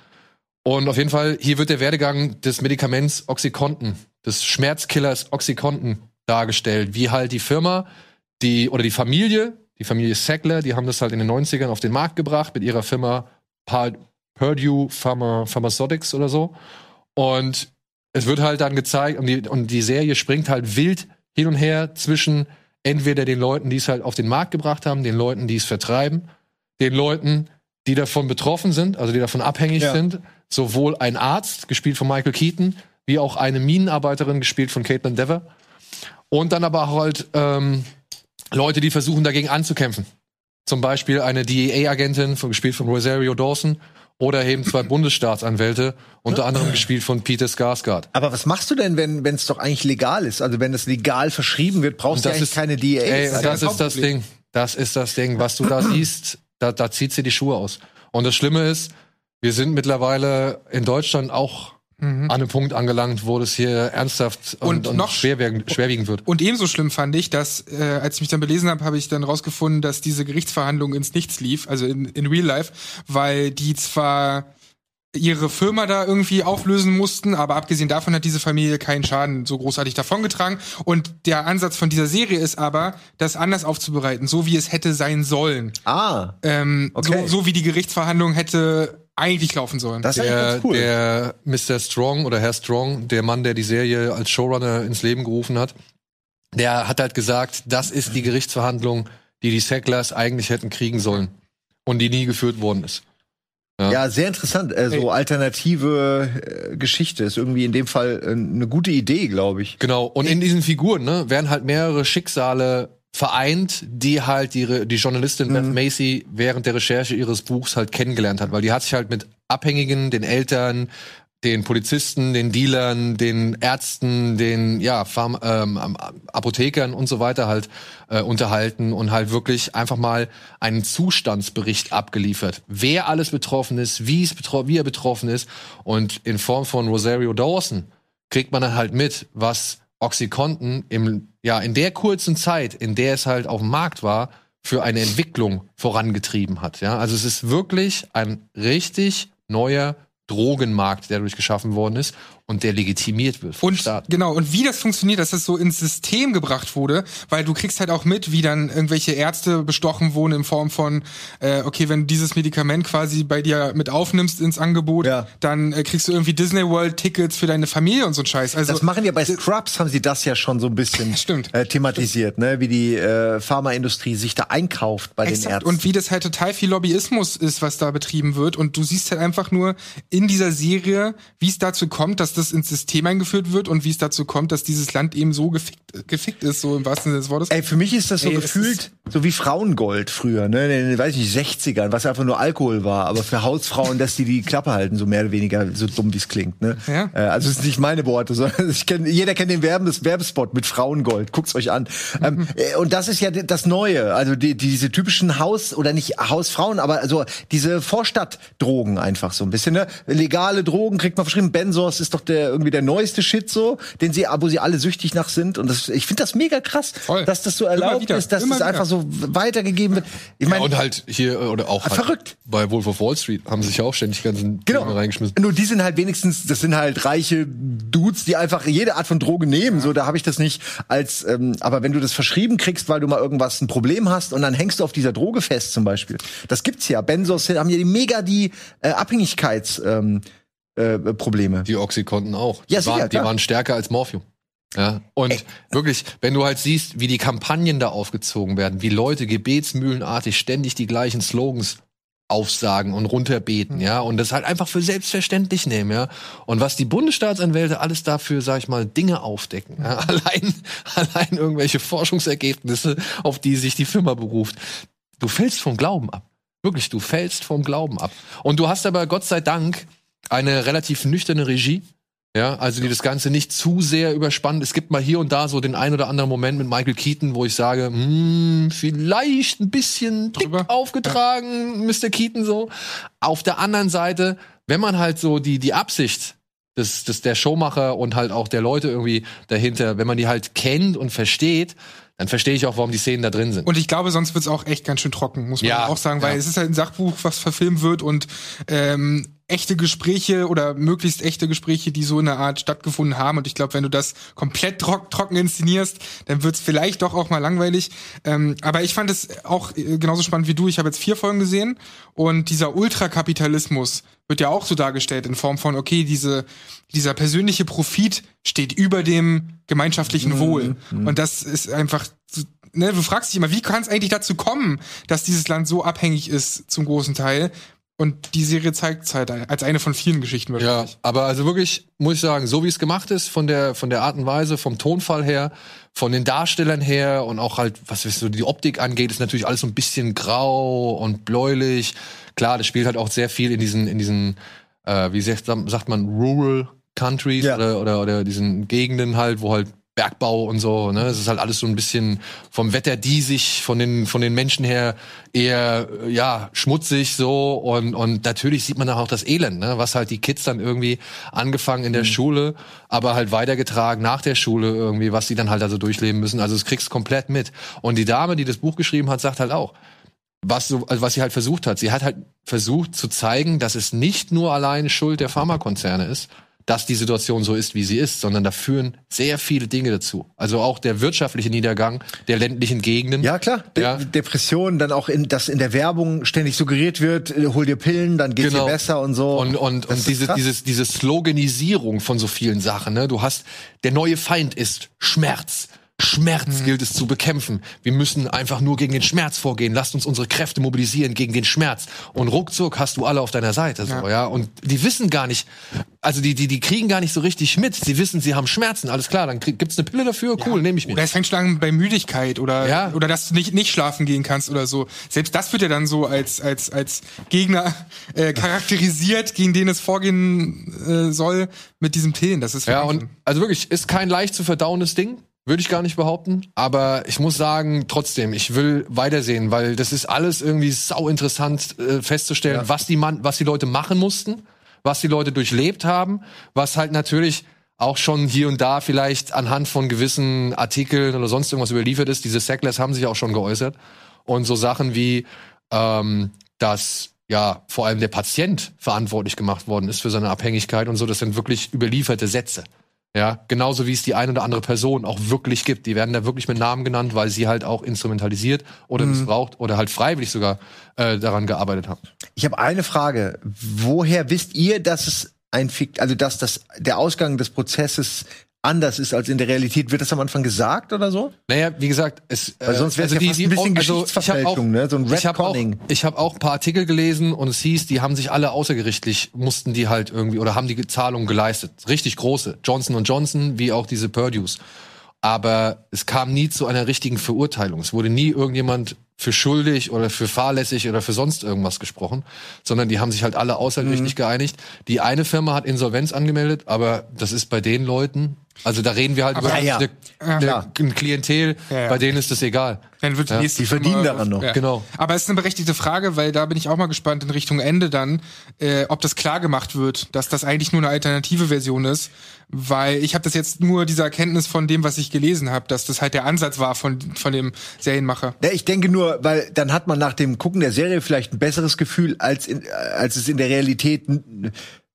Und auf jeden Fall, hier wird der Werdegang des Medikaments Oxycontin, des Schmerzkillers Oxycontin dargestellt, wie halt die Firma, die oder die Familie, die Familie Sackler, die haben das halt in den 90ern auf den Markt gebracht mit ihrer Firma Purdue Pharma, Pharmaceutics oder so. Und es wird halt dann gezeigt und die, und die Serie springt halt wild hin und her zwischen entweder den Leuten, die es halt auf den Markt gebracht haben, den Leuten, die es vertreiben, den Leuten, die davon betroffen sind, also die davon abhängig Ja. sind. Sowohl ein Arzt, gespielt von Michael Keaton, wie auch eine Minenarbeiterin, gespielt von Caitlin Dever. Und dann aber auch halt ähm, Leute, die versuchen dagegen anzukämpfen. Zum Beispiel eine DEA-Agentin, gespielt von Rosario Dawson, oder eben zwei Bundesstaatsanwälte, unter anderem gespielt von Peter Skarsgård. Aber was machst du denn, wenn es doch eigentlich legal ist? Also wenn es legal verschrieben wird, brauchst du eigentlich ist- keine DA. Ey, das das ist das. Ding. Das ist das Ding. Was du da siehst, da, da zieht sie die Schuhe aus. Und das Schlimme ist, wir sind mittlerweile in Deutschland auch an einem Punkt angelangt, wo das hier ernsthaft und, Und und, noch- schwerwiegend, schwerwiegend wird. Und ebenso schlimm fand ich, dass, äh, als ich mich dann belesen habe, habe ich dann rausgefunden, dass diese Gerichtsverhandlung ins Nichts lief, also in, in Real Life, weil die zwar ihre Firma da irgendwie auflösen mussten, aber abgesehen davon hat diese Familie keinen Schaden so großartig davongetragen. Und der Ansatz von dieser Serie ist aber, das anders aufzubereiten, so wie es hätte sein sollen. Ah, Ähm, Okay. so, so wie die Gerichtsverhandlung hätte eigentlich laufen sollen. das ist eigentlich Der, ganz cool. der Mr. Strong oder Herr Strong, der Mann, der die Serie als Showrunner ins Leben gerufen hat, der hat halt gesagt, das ist die Gerichtsverhandlung, die die Sacklers eigentlich hätten kriegen sollen und die nie geführt worden ist. Ja, sehr interessant. Äh, so alternative äh, Geschichte ist irgendwie in dem Fall äh, eine gute Idee, glaube ich. Genau. Und in diesen Figuren ne, werden halt mehrere Schicksale vereint, die halt die, Re- die Journalistin Beth Macy während der Recherche ihres Buchs halt kennengelernt hat, weil die hat sich halt mit Abhängigen, den Eltern, den Polizisten, den Dealern, den Ärzten, den ja Pharm ähm, ähm, Apothekern und so weiter halt äh, unterhalten und halt wirklich einfach mal einen Zustandsbericht abgeliefert, wer alles betroffen ist, wie es betro wie er betroffen ist und in Form von Rosario Dawson kriegt man dann halt mit, was Oxycontin im, ja, in der kurzen Zeit, in der es halt auf dem Markt war, für eine Entwicklung vorangetrieben hat. Ja, also es ist wirklich ein richtig neuer Drogenmarkt, der dadurch geschaffen worden ist und der legitimiert wird vom Und Staat. genau, und wie das funktioniert, dass das so ins System gebracht wurde, weil du kriegst halt auch mit, wie dann irgendwelche Ärzte bestochen wurden in Form von, äh, okay, wenn du dieses Medikament quasi bei dir mit aufnimmst ins Angebot, Ja. dann äh, kriegst du irgendwie Disney World Tickets für deine Familie und so ein Scheiß. Also Das machen ja bei Scrubs, haben sie das ja schon so ein bisschen Stimmt. Äh, thematisiert, ne? wie die äh, Pharmaindustrie sich da einkauft bei den Exakt. Ärzten. Und wie das halt total viel Lobbyismus ist, was da betrieben wird. Und du siehst halt einfach nur in dieser Serie, wie es dazu kommt, dass das ins System eingeführt wird und wie es dazu kommt, dass dieses Land eben so gefickt, gefickt ist, so im wahrsten Sinne des Wortes. Ey, für mich ist das so Ey, gefühlt so wie Frauengold früher, ne? In den, weiß ich nicht, 60ern, was einfach nur Alkohol war, aber für Hausfrauen, dass die die Klappe halten, so mehr oder weniger, so dumm wie es klingt, ne? Ja. Äh, also es sind nicht meine Worte, sondern ich kenn, jeder kennt den Werben, das Werbespot mit Frauengold. Guckt's euch an. Ähm, äh, und das ist ja das Neue, also die, diese typischen Haus- oder nicht Hausfrauen, aber also diese Vorstadtdrogen einfach so ein bisschen, ne? Legale Drogen kriegt man verschrieben. Benzos ist doch der irgendwie der neueste Shit so, den sie, wo sie alle süchtig nach sind. Und das, ich finde das mega krass, Voll. dass das so erlaubt wieder, ist, dass das einfach so weitergegeben wird. Ich Ja, meine, und halt hier, äh, oder auch halt verrückt. bei Wolf of Wall Street haben sich ja auch ständig ganzen Genau. Dinge reingeschmissen. Nur die sind halt wenigstens, das sind halt reiche Dudes, die einfach jede Art von Droge nehmen. So, da habe ich das nicht als, ähm, aber wenn du das verschrieben kriegst, weil du mal irgendwas ein Problem hast und dann hängst du auf dieser Droge fest zum Beispiel. Das gibt's ja. Benzos haben ja die mega die äh, Abhängigkeits ähm, äh, Probleme. Die Oxycontin auch. Ja, die, sicher, waren, die waren stärker als Morphium. Ja, und wirklich, wenn du halt siehst, wie die Kampagnen da aufgezogen werden, wie Leute gebetsmühlenartig ständig die gleichen Slogans aufsagen und runterbeten, ja, und das halt einfach für selbstverständlich nehmen, ja. Und was die Bundesstaatsanwälte alles dafür, sag ich mal, Dinge aufdecken, ja? allein, allein irgendwelche Forschungsergebnisse, auf die sich die Firma beruft. Du fällst vom Glauben ab. Wirklich, du fällst vom Glauben ab. Und du hast aber Gott sei Dank eine relativ nüchterne Regie, ja, also die das Ganze nicht zu sehr überspannt. Es gibt mal hier und da so den ein oder anderen Moment mit Michael Keaton, wo ich sage, hm, vielleicht ein bisschen dick Drüber. aufgetragen, Mr. Keaton so. Auf der anderen Seite, wenn man halt so die, die Absicht des, des, der Showmacher und halt auch der Leute irgendwie dahinter, wenn man die halt kennt und versteht, dann verstehe ich auch, warum die Szenen da drin sind. Und ich glaube, sonst wird's auch echt ganz schön trocken, muss man Ja, auch sagen, weil ja. es ist halt ein Sachbuch, was verfilmt wird und ähm, echte Gespräche oder möglichst echte Gespräche, die so in der Art stattgefunden haben. Und ich glaube, wenn du das komplett trock, trocken inszenierst, dann wird's vielleicht doch auch mal langweilig. Ähm, aber ich fand es auch äh, genauso spannend wie du. Ich habe jetzt vier Folgen gesehen und dieser Ultrakapitalismus wird ja auch so dargestellt in Form von, okay, diese, dieser persönliche Profit steht über dem gemeinschaftlichen Wohl. Und das ist einfach, ne, du fragst dich immer, wie kann es eigentlich dazu kommen, dass dieses Land so abhängig ist zum großen Teil? Und die Serie zeigt es halt als eine von vielen Geschichten Ja, aber also wirklich, muss ich sagen, so wie es gemacht ist, von der, von der Art und Weise, vom Tonfall her, von den Darstellern her und auch halt, was so die Optik angeht, ist natürlich alles so ein bisschen grau und bläulich. Klar, das spielt halt auch sehr viel in diesen, in diesen, äh, wie sagt, sagt man, Rural Countries Ja. oder, oder, oder diesen Gegenden halt, wo halt Bergbau und so, ne? Es ist halt alles so ein bisschen vom Wetter diesig, von den, von den Menschen her eher, ja, schmutzig so und, und natürlich sieht man auch das Elend, ne? Was halt die Kids dann irgendwie angefangen in der Schule, aber halt weitergetragen nach der Schule irgendwie, was sie dann halt also durchleben müssen. Also es kriegst komplett mit. Und die Dame, die das Buch geschrieben hat, sagt halt auch, was so, also was sie halt versucht hat. Sie hat halt versucht zu zeigen, dass es nicht nur alleine Schuld der Pharmakonzerne ist, dass die Situation so ist, wie sie ist, sondern da führen sehr viele Dinge dazu. Also auch der wirtschaftliche Niedergang der ländlichen Gegenden. Ja, klar. De Ja. Depressionen, dann auch in, dass in der Werbung ständig suggeriert wird, äh, hol dir Pillen, dann geht's Genau. dir besser und so. Und, und, Das und diese, krass. dieses, diese Sloganisierung von so vielen Sachen, ne? Du hast, der neue Feind ist Schmerz. Schmerz gilt es zu bekämpfen. Wir müssen einfach nur gegen den Schmerz vorgehen. Lasst uns unsere Kräfte mobilisieren gegen den Schmerz. Und ruckzuck hast du alle auf deiner Seite, so, ja. Und die wissen gar nicht, also die, die, die kriegen gar nicht so richtig mit. Sie wissen, sie haben Schmerzen. Alles klar, dann krieg, gibt's eine Pille dafür. Cool, nehme ich mir. Oder es fängt schon an bei Müdigkeit oder, Ja. oder dass du nicht, nicht schlafen gehen kannst oder so. Selbst das wird ja dann so als, als, als Gegner äh, charakterisiert, gegen den es vorgehen äh, soll mit diesen Pillen. Das ist Ja, und also wirklich, ist kein leicht zu verdauendes Ding. Würde ich gar nicht behaupten. Aber ich muss sagen, trotzdem, ich will weitersehen, weil das ist alles irgendwie sau interessant äh, festzustellen, was die Mann, was die Leute machen mussten, was die Leute durchlebt haben, was halt natürlich auch schon hier und da vielleicht anhand von gewissen Artikeln oder sonst irgendwas überliefert ist. Diese Sacklers haben sich auch schon geäußert. Und so Sachen wie, ähm, dass ja vor allem der Patient verantwortlich gemacht worden ist für seine Abhängigkeit und so, das sind wirklich überlieferte Sätze. Ja, genauso wie es die eine oder andere Person auch wirklich gibt. Die werden da wirklich mit Namen genannt, weil sie halt auch instrumentalisiert oder missbraucht oder halt freiwillig sogar äh, daran gearbeitet haben. Ich habe eine Frage. Woher wisst ihr, dass es ein Fikt, also dass das der Ausgang des Prozesses anders ist als in der Realität? Wird das am Anfang gesagt oder so? Naja, wie gesagt, es äh, Weil sonst wär's ja fast ein bisschen Geschichtsverfälschung, ne? So ein ich habe auch, ich hab auch ein paar Artikel gelesen und es hieß, die haben sich alle außergerichtlich, mussten die halt irgendwie, oder haben die Zahlungen geleistet. Richtig große. Johnson Johnson, wie auch diese Purdues. Aber es kam nie zu einer richtigen Verurteilung. Es wurde nie irgendjemand für schuldig oder für fahrlässig oder für sonst irgendwas gesprochen, sondern die haben sich halt alle außergerichtlich geeinigt. Die eine Firma hat Insolvenz angemeldet, aber das ist bei den Leuten, also da reden wir halt über ja, ja. eine, eine, ein Klientel, Ja, ja. bei denen ist das egal. Dann wird die Ja. nächste Die verdienen daran noch. Genau. Aber es ist eine berechtigte Frage, weil da bin ich auch mal gespannt in Richtung Ende dann, äh, ob das klar gemacht wird, dass das eigentlich nur eine alternative Version ist. Weil ich habe das jetzt nur diese Erkenntnis von dem, was ich gelesen habe, dass das halt der Ansatz war von, von dem Serienmacher. Ja, ich denke nur, weil dann hat man nach dem Gucken der Serie vielleicht ein besseres Gefühl, als, in, als es in der Realität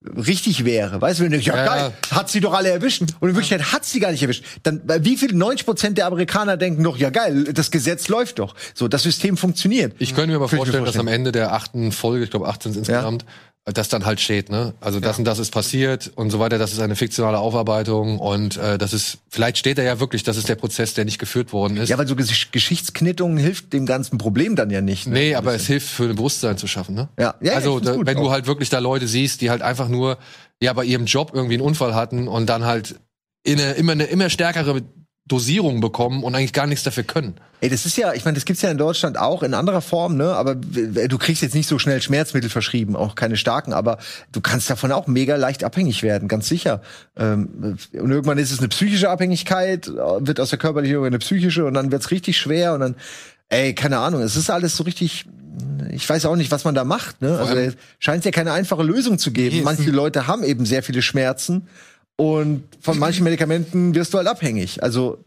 richtig wäre. Weißt du, wenn du denkst, ja, Ja. geil, hat sie doch alle erwischt. Und in Wirklichkeit hat sie gar nicht erwischt. Dann, wie viel 90 Prozent der Amerikaner denken noch, ja geil, das Gesetz läuft doch. So, das System funktioniert. Ich könnte mir aber mir vorstellen, dass am vorstellen. Ende der achten Folge, ich glaube 18 insgesamt, das dann halt steht, ne? Also das und das ist passiert und so weiter, das ist eine fiktionale Aufarbeitung und äh, das ist, vielleicht steht da ja wirklich, das ist der Prozess, der nicht geführt worden ist. Ja, weil so Gesch Geschichtsknittung hilft dem ganzen Problem dann ja nicht. Ne? Nee, aber es hilft für ein Bewusstsein zu schaffen, ne? Ja. Ja, ja, also da, wenn du halt wirklich da Leute siehst, die halt einfach nur ja bei ihrem Job irgendwie einen Unfall hatten und dann halt in eine, immer eine immer stärkere Dosierung bekommen und eigentlich gar nichts dafür können. Ey, das ist ja, ich meine, das gibt's ja in Deutschland auch in anderer Form, ne? Aber du kriegst jetzt nicht so schnell Schmerzmittel verschrieben, auch keine starken, aber du kannst davon auch mega leicht abhängig werden, ganz sicher. Ähm, und irgendwann ist es eine psychische Abhängigkeit, wird aus der körperlichen eine psychische und dann wird's richtig schwer und dann, ey, keine Ahnung, es ist alles so richtig. Ich weiß auch nicht, was man da macht. Ne? Also scheint ja keine einfache Lösung zu geben. Manche Leute haben eben sehr viele Schmerzen und von manchen Medikamenten wirst du halt abhängig. Also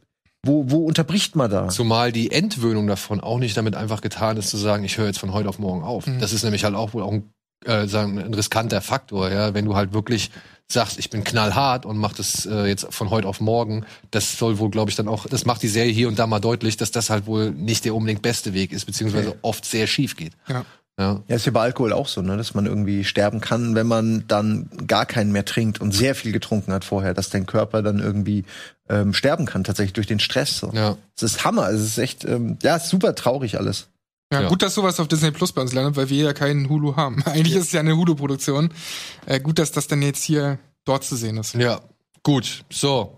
wo, wo unterbricht man da? Zumal die Entwöhnung davon auch nicht damit einfach getan ist, zu sagen, ich höre jetzt von heute auf morgen auf. Das ist nämlich halt auch wohl auch ein, äh, sagen, ein riskanter Faktor, ja. Wenn du halt wirklich sagst, ich bin knallhart und mach das äh, jetzt von heute auf morgen, das soll wohl, glaube ich, dann auch, das macht die Serie hier und da mal deutlich, dass das halt wohl nicht der unbedingt beste Weg ist, beziehungsweise oft sehr schief geht. Ja. Ja. Ja, ist ja bei Alkohol auch so, ne? dass man irgendwie sterben kann, wenn man dann gar keinen mehr trinkt und sehr viel getrunken hat vorher, dass dein Körper dann irgendwie ähm, sterben kann, tatsächlich durch den Stress. So. Ja. Das ist Hammer, es ist echt, ähm, ja, ist super traurig alles. Ja, Ja. gut, dass sowas auf Disney Plus bei uns landet, weil wir ja keinen Hulu haben. Eigentlich ist es ja eine Hulu-Produktion. Äh, gut, dass das dann jetzt hier dort zu sehen ist. Ja. Gut. So.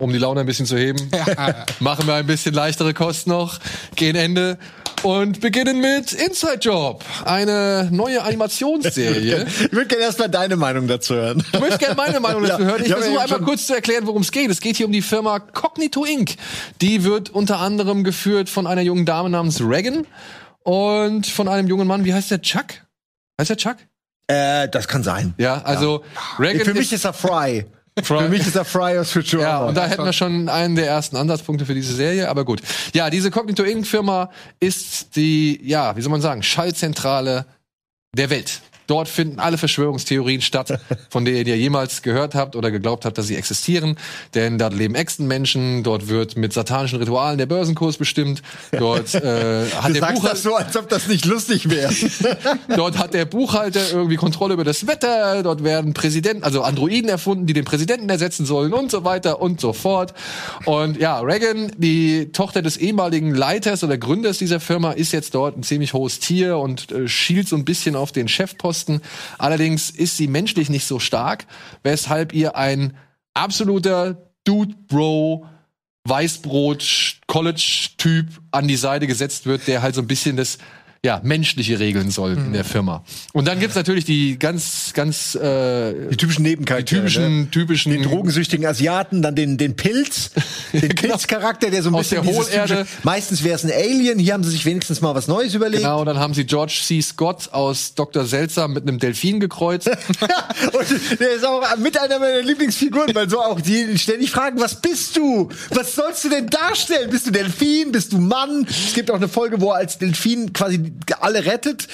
Um die Laune ein bisschen zu heben, Ja. machen wir ein bisschen leichtere Kost noch, gehen Ende und beginnen mit Inside Job, eine neue Animationsserie. Ich würde gerne erst mal deine Meinung dazu hören. Ich möchte gerne meine Meinung dazu Ja, hören. Ich ich versuche ja einmal kurz zu erklären, worum es geht. Es geht hier um die Firma Cognito Inc. Die wird unter anderem geführt von einer jungen Dame namens Regan und von einem jungen Mann, wie heißt der Chuck? Heißt der Chuck? Äh, das kann sein. Ja, also Regan Für mich ist, ist er Fry. Für mich ist er Fry aus Futurama. Ja, und da hätten wir schon einen der ersten Ansatzpunkte für diese Serie, aber gut. Ja, diese Cognito Inc. Firma ist die, ja, wie soll man sagen, Schallzentrale der Welt. Dort finden alle Verschwörungstheorien statt, von denen ihr jemals gehört habt oder geglaubt habt, dass sie existieren. Denn dort leben Echsenmenschen, dort wird mit satanischen Ritualen der Börsenkurs bestimmt. Dort äh, hat du der sagst Buchhalter das so, als ob das nicht lustig wäre. Dort hat der Buchhalter irgendwie Kontrolle über das Wetter. Dort werden Präsidenten, also Androiden erfunden, die den Präsidenten ersetzen sollen und so weiter und so fort. Und ja, Reagan, die Tochter des ehemaligen Leiters oder Gründers dieser Firma, ist jetzt dort ein ziemlich hohes Tier und äh, schielt so ein bisschen auf den Chefposten. Allerdings ist sie menschlich nicht so stark, weshalb ihr ein absoluter Dude Bro Weißbrot College Typ an die Seite gesetzt wird, der halt so ein bisschen das ja, menschliche regeln soll in der Firma. Und dann gibt's natürlich die ganz, ganz äh, Die typischen Nebencharaktere. die typischen, ne? typischen Den drogensüchtigen Asiaten, dann den, den Pilz, den Pilzcharakter, der so ein Genau. Aus bisschen der dieses Hohlerde. typische- Meistens wäre es ein Alien, hier haben sie sich wenigstens mal was Neues überlegt. Genau, dann haben sie George C. Scott aus Dr. Seltsam mit einem Delfin gekreuzt. Und der ist auch mit einer meiner Lieblingsfiguren, weil so auch die ständig fragen, was bist du? Was sollst du denn darstellen? Bist du Delfin? Bist du Mann? Es gibt auch eine Folge, wo er als Delfin quasi alle rettet.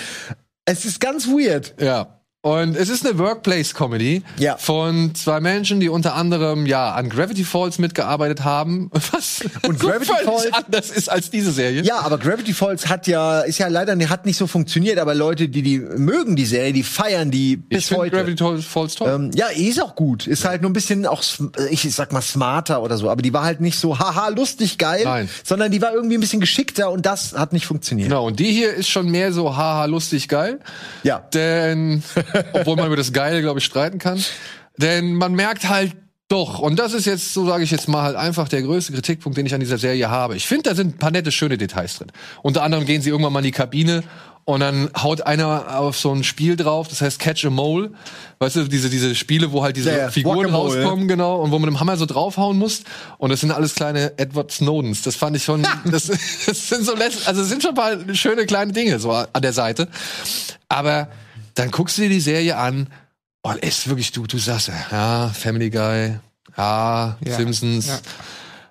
Es ist ganz weird. ja. Und es ist eine Workplace-Comedy Ja. von zwei Menschen, die unter anderem ja an Gravity Falls mitgearbeitet haben, was Und so Gravity völlig Falls- anders ist als diese Serie. Ja, aber Gravity Falls hat ja, ist ja leider hat nicht so funktioniert, aber Leute, die die mögen die Serie, die feiern die bis ich finde heute. Gravity Falls toll. Ähm, ja, ist auch gut. Ist halt nur ein bisschen auch, ich sag mal, smarter oder so. Aber die war halt nicht so, haha, lustig, geil. Nein. Sondern die war irgendwie ein bisschen geschickter und das hat nicht funktioniert. Genau, und die hier ist schon mehr so haha lustig geil. Ja. Denn, obwohl man über das Geile, glaube ich, streiten kann. Denn man merkt halt doch, und das ist jetzt, so sage ich jetzt mal, halt einfach der größte Kritikpunkt, den ich an dieser Serie habe. Ich finde, da sind ein paar nette, schöne Details drin. Unter anderem gehen sie irgendwann mal in die Kabine und dann haut einer auf so ein Spiel drauf, das heißt Catch a Mole. Weißt du, diese, diese Spiele, wo halt diese ja, Figuren rauskommen, genau, und wo man mit dem Hammer so draufhauen muss. Und das sind alles kleine Edward Snowdens. Das fand ich schon, das, das sind so, also es sind schon ein paar schöne kleine Dinge so an der Seite. Aber dann guckst du dir die Serie an und ist wirklich, du, du sagst, ja, Family Guy, ja, Ja, Simpsons, ja.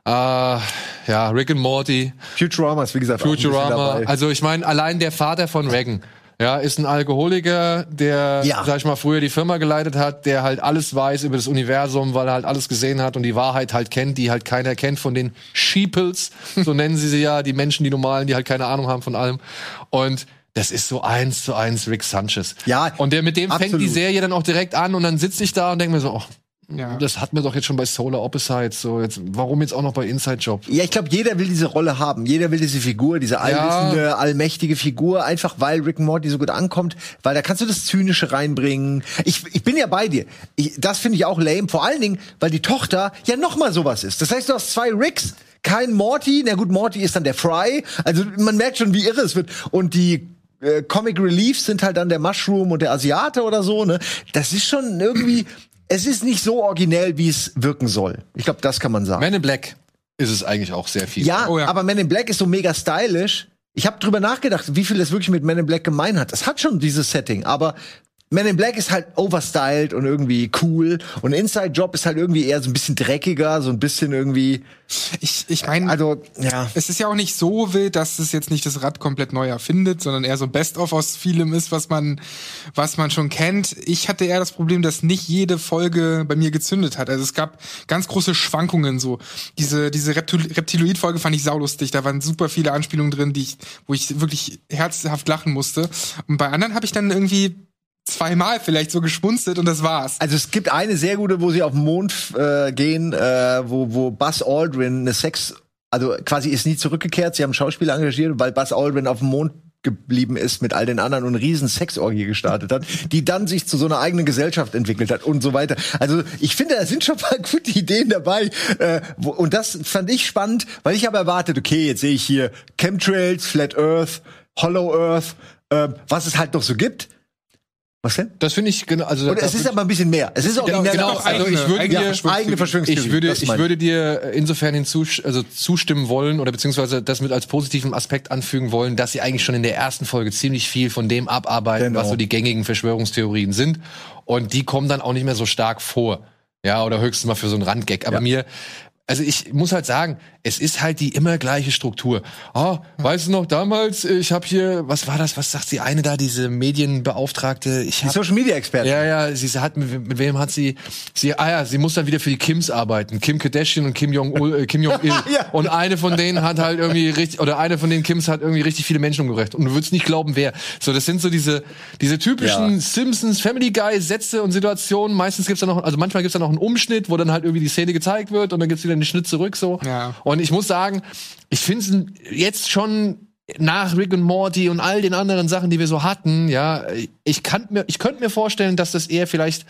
ah, ja, Rick and Morty, Futurama ist, wie gesagt, Futurama. Also ich meine, allein der Vater von Reagan, ja, ist ein Alkoholiker, der, Ja. sag ich mal, früher die Firma geleitet hat, der halt alles weiß über das Universum, weil er halt alles gesehen hat und die Wahrheit halt kennt, die halt keiner kennt von den Sheeples, so nennen sie sie ja, die Menschen, die normalen, die halt keine Ahnung haben von allem. Und das ist so eins zu eins Rick Sanchez. Ja, Und der mit dem fängt die absolut. Serie dann auch direkt an und dann sitze ich da und denke mir so, oh, Ja. das hatten wir doch jetzt schon bei Solar Opposites, so jetzt, warum jetzt auch noch bei Inside Job? Ja, ich glaube, jeder will diese Rolle haben. Jeder will diese Figur, diese allwissende, allmächtige Figur, einfach weil Rick Morty so gut ankommt, weil da kannst du das Zynische reinbringen. Ich, ich bin ja bei dir. Ich, das finde ich auch lame. Vor allen Dingen, weil die Tochter ja noch mal sowas ist. Das heißt, du hast zwei Ricks, kein Morty. Na gut, Morty ist dann der Fry. Also man merkt schon, wie irre es wird. Und die äh, Comic Reliefs sind halt dann der Mushroom und der Asiate oder so. Ne, das ist schon irgendwie. Es ist nicht so originell, wie es wirken soll. Ich glaube, das kann man sagen. Man in Black ist es eigentlich auch sehr viel. Ja, Oh ja. aber Men in Black ist so mega stylisch. Ich habe drüber nachgedacht, wie viel das wirklich mit Men in Black gemein hat. Es hat schon dieses Setting, aber Men in Black ist halt overstyled und irgendwie cool und Inside Job ist halt irgendwie eher so ein bisschen dreckiger, so ein bisschen irgendwie, Ich, ich meine, also ja. es ist ja auch nicht so wild, dass es jetzt nicht das Rad komplett neu erfindet, sondern eher so ein Best-of aus vielem ist, was man, was man schon kennt. Ich hatte eher das Problem, dass nicht jede Folge bei mir gezündet hat. Also es gab ganz große Schwankungen so. Diese, diese Reptil Reptiloid-Folge fand ich saulustig. Da waren super viele Anspielungen drin, die ich, wo ich wirklich herzhaft lachen musste. Und bei anderen habe ich dann irgendwie zweimal vielleicht so geschmunzelt und das war's. Also es gibt eine sehr gute, wo sie auf den Mond äh, gehen, äh, wo, wo Buzz Aldrin eine Sex, also quasi ist nie zurückgekehrt, sie haben Schauspieler engagiert, weil Buzz Aldrin auf dem Mond geblieben ist mit all den anderen und eine riesen Sexorgie gestartet hat, die dann sich zu so einer eigenen Gesellschaft entwickelt hat und so weiter. Also ich finde, da sind schon mal gute Ideen dabei. Äh, wo, und das fand ich spannend, weil ich habe erwartet, okay, jetzt sehe ich hier Chemtrails, Flat Earth, Hollow Earth, äh, was es halt noch so gibt. Was denn? Das finde ich genau. Also da- es ist aber ein bisschen mehr. Es ist Genau, genau, auch- also ich würde eigene dir- ja, eigene Verschwörungstheorie. ich würde, ich würde dir insofern hinzu, also zustimmen wollen oder beziehungsweise das mit als positiven Aspekt anfügen wollen, dass sie eigentlich schon in der ersten Folge ziemlich viel von dem abarbeiten, Genau. was so die gängigen Verschwörungstheorien sind. Und die kommen dann auch nicht mehr so stark vor. Ja, oder höchstens mal für so einen Randgag. Aber mir, also ich muss halt sagen, es ist halt die immer gleiche Struktur. Ah, weißt du noch damals, ich habe hier, was war das, was sagt die eine da, diese Medienbeauftragte? Ich Die hab, Social Media Expertin. ja, ja, sie hat mit, mit wem hat sie sie ah ja, sie muss dann wieder für die Kims arbeiten. Kim Kardashian und Kim Jong äh, Kim Jong Il. Ja. Und eine von denen hat halt irgendwie richtig oder eine von den Kims hat irgendwie richtig viele Menschen umgebracht und du würdest nicht glauben, wer. So, das sind so diese diese typischen Ja. Simpsons Family Guy Sätze und Situationen. Meistens gibt's da noch also manchmal gibt's da noch einen Umschnitt, wo dann halt irgendwie die Szene gezeigt wird und dann gibt's wieder einen Schnitt zurück so. Ja. Und ich muss sagen, ich finde es jetzt schon nach Rick und Morty und all den anderen Sachen, die wir so hatten, ja, ich kann mir, ich könnte mir vorstellen, dass das eher vielleicht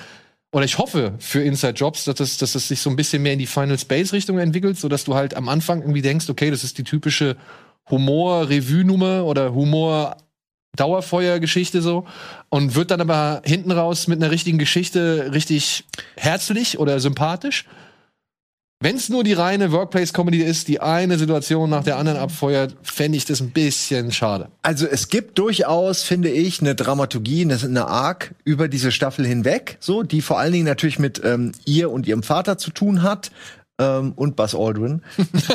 oder ich hoffe für Inside Jobs, dass das, dass das sich so ein bisschen mehr in die Final Space Richtung entwickelt, so dass du halt am Anfang irgendwie denkst, okay, das ist die typische Humor-Revue-Nummer oder Humor Dauerfeuer-Geschichte so und wird dann aber hinten raus mit einer richtigen Geschichte richtig herzlich oder sympathisch. Wenn es nur die reine Workplace-Comedy ist, die eine Situation nach der anderen abfeuert, fände ich das ein bisschen schade. Also es gibt durchaus, finde ich, eine Dramaturgie, eine, Arc über diese Staffel hinweg, so die vor allen Dingen natürlich mit ähm, ihr und ihrem Vater zu tun hat ähm, und Buzz Aldrin. äh,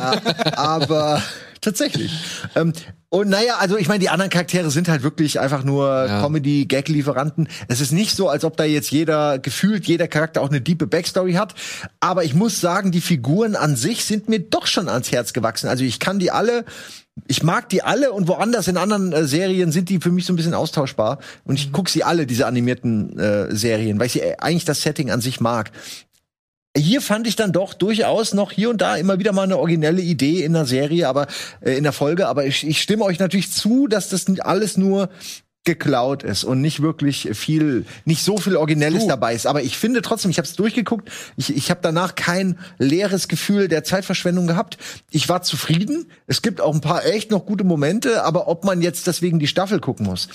aber tatsächlich. Ähm, und naja, also ich meine, die anderen Charaktere sind halt wirklich einfach nur Ja. Comedy-Gag-Lieferanten. Es ist nicht so, als ob da jetzt jeder, gefühlt jeder Charakter auch eine diepe Backstory hat. Aber ich muss sagen, die Figuren an sich sind mir doch schon ans Herz gewachsen. Also ich kann die alle ich mag die alle und woanders in anderen äh, Serien sind die für mich so ein bisschen austauschbar. Und ich gucke sie alle, diese animierten äh, Serien, weil ich sie, äh, eigentlich das Setting an sich mag. Hier fand ich dann doch durchaus noch hier und da immer wieder mal eine originelle Idee in der Serie, aber äh, in der Folge. Aber ich, ich stimme euch natürlich zu, dass das nicht alles nur geklaut ist und nicht wirklich viel, nicht so viel Originelles dabei ist. Aber ich finde trotzdem, ich habe es durchgeguckt, ich, ich habe danach kein leeres Gefühl der Zeitverschwendung gehabt. Ich war zufrieden. Es gibt auch ein paar echt noch gute Momente, aber ob man jetzt deswegen die Staffel gucken muss,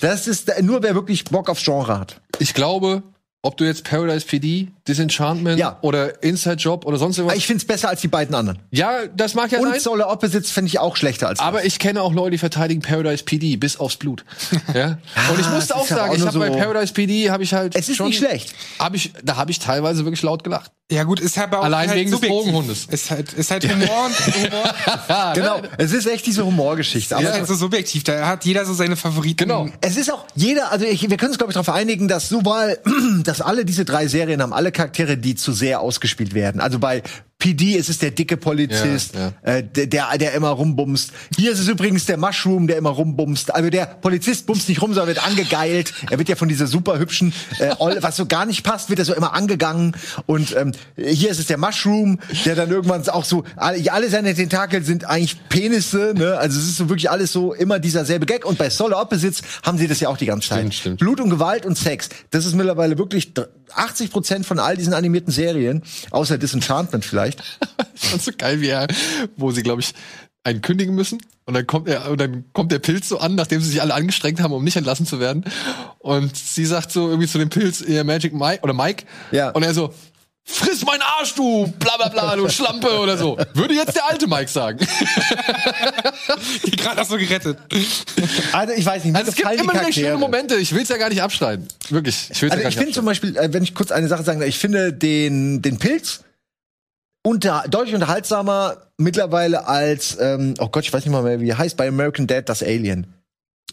das ist nur wer wirklich Bock aufs Genre hat. Ich glaube, ob du jetzt Paradise PD, Disenchantment Ja. oder Inside Job oder sonst irgendwas. Ich find's besser als die beiden anderen. ja, das mag ja Und sein. Solar Opposites finde ich auch schlechter als Aber das. ich kenne auch Leute, die verteidigen Paradise PD bis aufs Blut. ja? Und ich das musste auch sagen, auch ich habe bei so- Paradise PD habe ich halt Es ist schon, nicht schlecht. Hab ich, da habe ich teilweise wirklich laut gelacht. Ja gut, ist halt auch Allein halt wegen des. Drogenhundes. Ist halt, ist halt Humor und Humor. Genau, es ist echt diese Humorgeschichte. ist Aber halt so subjektiv. Da hat jeder so seine Favoriten. Genau. Es ist auch jeder, also ich, wir können uns glaube ich darauf einigen, dass sobald, dass alle diese drei Serien haben alle Charaktere, die zu sehr ausgespielt werden. Also bei PD ist es der dicke Polizist, Ja, Äh, der, der, immer rumbumst. Hier ist es übrigens der Mushroom, der immer rumbumst. Also der Polizist bumst nicht rum, sondern wird angegeilt. Er wird ja von dieser super hübschen, äh, Olle- was so gar nicht passt, wird er so immer angegangen. Und ähm, hier ist es der Mushroom, der dann irgendwann auch so, alle, alle seine Tentakel sind eigentlich Penisse, ne? Also es ist so wirklich alles so immer dieser selbe Gag. Und bei Solar Opposites haben sie das ja auch die ganze Zeit. Stimmt, stimmt. Blut und Gewalt und Sex. Das ist mittlerweile wirklich 80 Prozent von all diesen animierten Serien, außer Disenchantment vielleicht. Das ist so geil, wie er, wo sie, glaube ich, einen kündigen müssen. Und dann kommt er, und dann kommt der Pilz so an, nachdem sie sich alle angestrengt haben, um nicht entlassen zu werden. Und sie sagt so irgendwie zu dem Pilz, ihr Magic Mike oder Mike. Ja. Und er so, friss meinen Arsch, du, bla bla bla, du Schlampe oder so. Würde jetzt der alte Mike sagen. Die gerade auch so gerettet. Also ich weiß nicht, mir Also es gibt immer wieder schöne. Momente. Ich will's ja gar nicht abstreiten. Wirklich. Ich will's Also ja gar ich finde zum. Beispiel, äh, wenn ich kurz eine Sache sagen darf, ich finde den, den Pilz unter, deutlich unterhaltsamer mittlerweile als, ähm, oh Gott, ich weiß nicht mal mehr, wie er heißt, bei American Dad das Alien.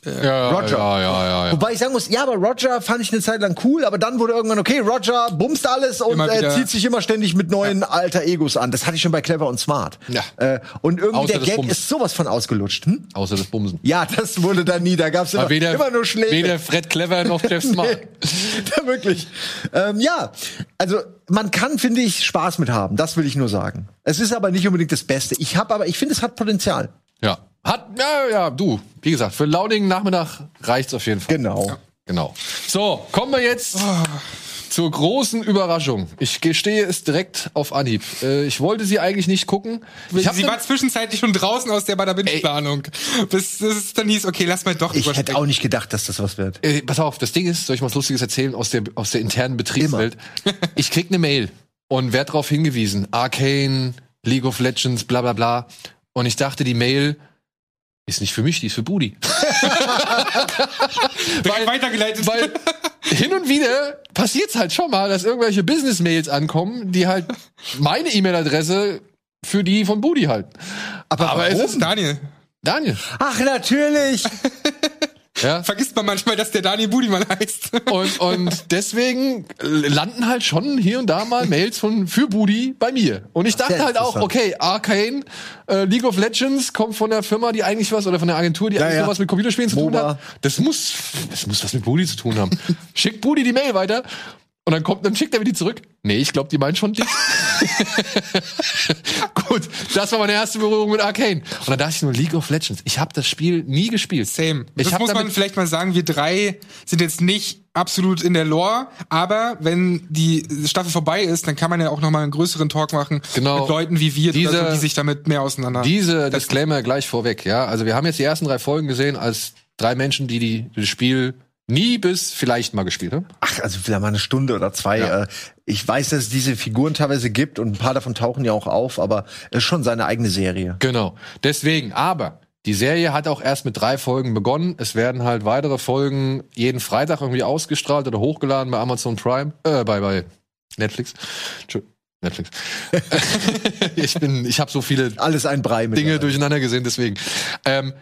Ja, Roger. Ja, ja, ja. Wobei ich sagen muss, ja, aber Roger fand ich eine Zeit lang cool, aber dann wurde irgendwann, okay, Roger bumst alles und Immer äh, zieht sich immer ständig mit neuen alter Egos an. Das hatte ich schon bei Clever und Smart. Ja. Äh, und irgendwie Außer der Gag Bumsen. ist sowas von ausgelutscht. Hm? Außer das Bumsen. Ja, das wurde da nie. Da gab's immer, Aber weder, immer nur Schläge. weder Fred Clever noch Jeff Smart. ja, wirklich. Ähm, ja, also man kann, finde ich, Spaß mit haben. Das will ich nur sagen. Es ist aber nicht unbedingt das Beste. Ich habe aber, ich finde, es hat Potenzial. Ja. Hat, ja, ja, du. Wie gesagt, für einen launigen Nachmittag reicht's auf jeden Fall. Genau. Genau. So, kommen wir jetzt zur großen Überraschung. Ich gestehe es direkt auf Anhieb. Äh, ich wollte sie eigentlich nicht gucken. Ich hab sie ne- war zwischenzeitlich schon draußen aus der Badabinch-Planung. Bis es dann hieß, okay, lass mal doch Ich hätte auch nicht gedacht, dass das was wird. äh, pass auf, das Ding ist, soll ich mal was Lustiges erzählen aus der, aus der internen Betriebswelt? ich krieg eine Mail und werd darauf hingewiesen. Arcane, League of Legends, bla bla bla. Und ich dachte, die Mail ist nicht für mich, die ist für Budi. Direkt weitergeleitet. Weil hin und wieder passiert's halt schon mal, dass irgendwelche Business-Mails ankommen, die halt meine E-Mail-Adresse für die von Budi halten. Aber, Aber es warum? ist Daniel. Daniel. Ach, natürlich. Ja. Vergisst man manchmal, dass der Daniel Budiman heißt. Und, und deswegen landen halt schon hier und da mal Mails von für Budi bei mir. Und ich dachte halt auch, okay, Arcane, äh, League of Legends kommt von der Firma, die eigentlich was, oder von der Agentur, die Ja, eigentlich ja. so was mit Computerspielen zu tun MOBA. hat. Das muss, das muss was mit Budi zu tun haben. Schickt Budi die Mail weiter. Und dann kommt, dann schickt er mir die zurück. Nee, ich glaube, die meinen schon dich. Gut, das war meine erste Berührung mit Arcane. Und dann dachte ich nur, League of Legends. Ich habe das Spiel nie gespielt. Same. Ich das muss man vielleicht mal sagen, wir drei sind jetzt nicht absolut in der Lore, aber wenn die Staffel vorbei ist, dann kann man ja auch noch mal einen größeren Talk machen Genau. mit Leuten wie wir, Diese- oder so, die sich damit mehr auseinander. Diese Disclaimer gleich vorweg, ja. Also wir haben jetzt die ersten drei Folgen gesehen als drei Menschen, die, die das Spiel nie bis vielleicht mal gespielt haben. Ach, also vielleicht mal eine Stunde oder zwei. Ja. Äh, ich weiß, dass es diese Figuren teilweise gibt und ein paar davon tauchen ja auch auf, aber es ist schon seine eigene Serie. Genau. Deswegen, aber die Serie hat auch erst mit drei Folgen begonnen. Es werden halt weitere Folgen jeden Freitag irgendwie ausgestrahlt oder hochgeladen bei Amazon Prime, äh, bei, bei Netflix. Netflix. ich bin, ich habe so viele Alles ein Brei mit. Dinge durcheinander gesehen, deswegen. Ähm,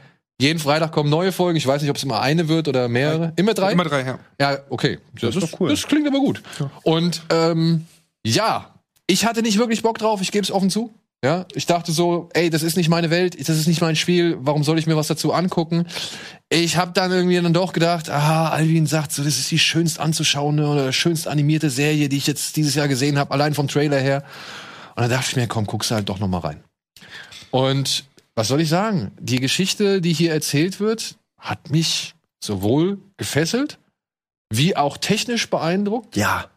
jeden Freitag kommen neue Folgen. Ich weiß nicht, ob es immer eine wird oder mehrere. Immer drei? Immer drei, ja. Ja, okay. Das, ist cool. Das klingt aber gut. Und ähm, ja, ich hatte nicht wirklich Bock drauf, ich gebe es offen zu. Ja, ich dachte so, ey, das ist nicht meine Welt, das ist nicht mein Spiel, warum soll ich mir was dazu angucken? Ich habe dann irgendwie dann doch gedacht, ah, Alvin sagt so, das ist die schönst anzuschauende oder schönst animierte Serie, die ich jetzt dieses Jahr gesehen habe, allein vom Trailer her. Und dann dachte ich mir, komm, guckst du halt doch noch mal rein. Und was soll ich sagen? Die Geschichte, die hier erzählt wird, hat mich sowohl gefesselt, wie auch technisch beeindruckt. Ja.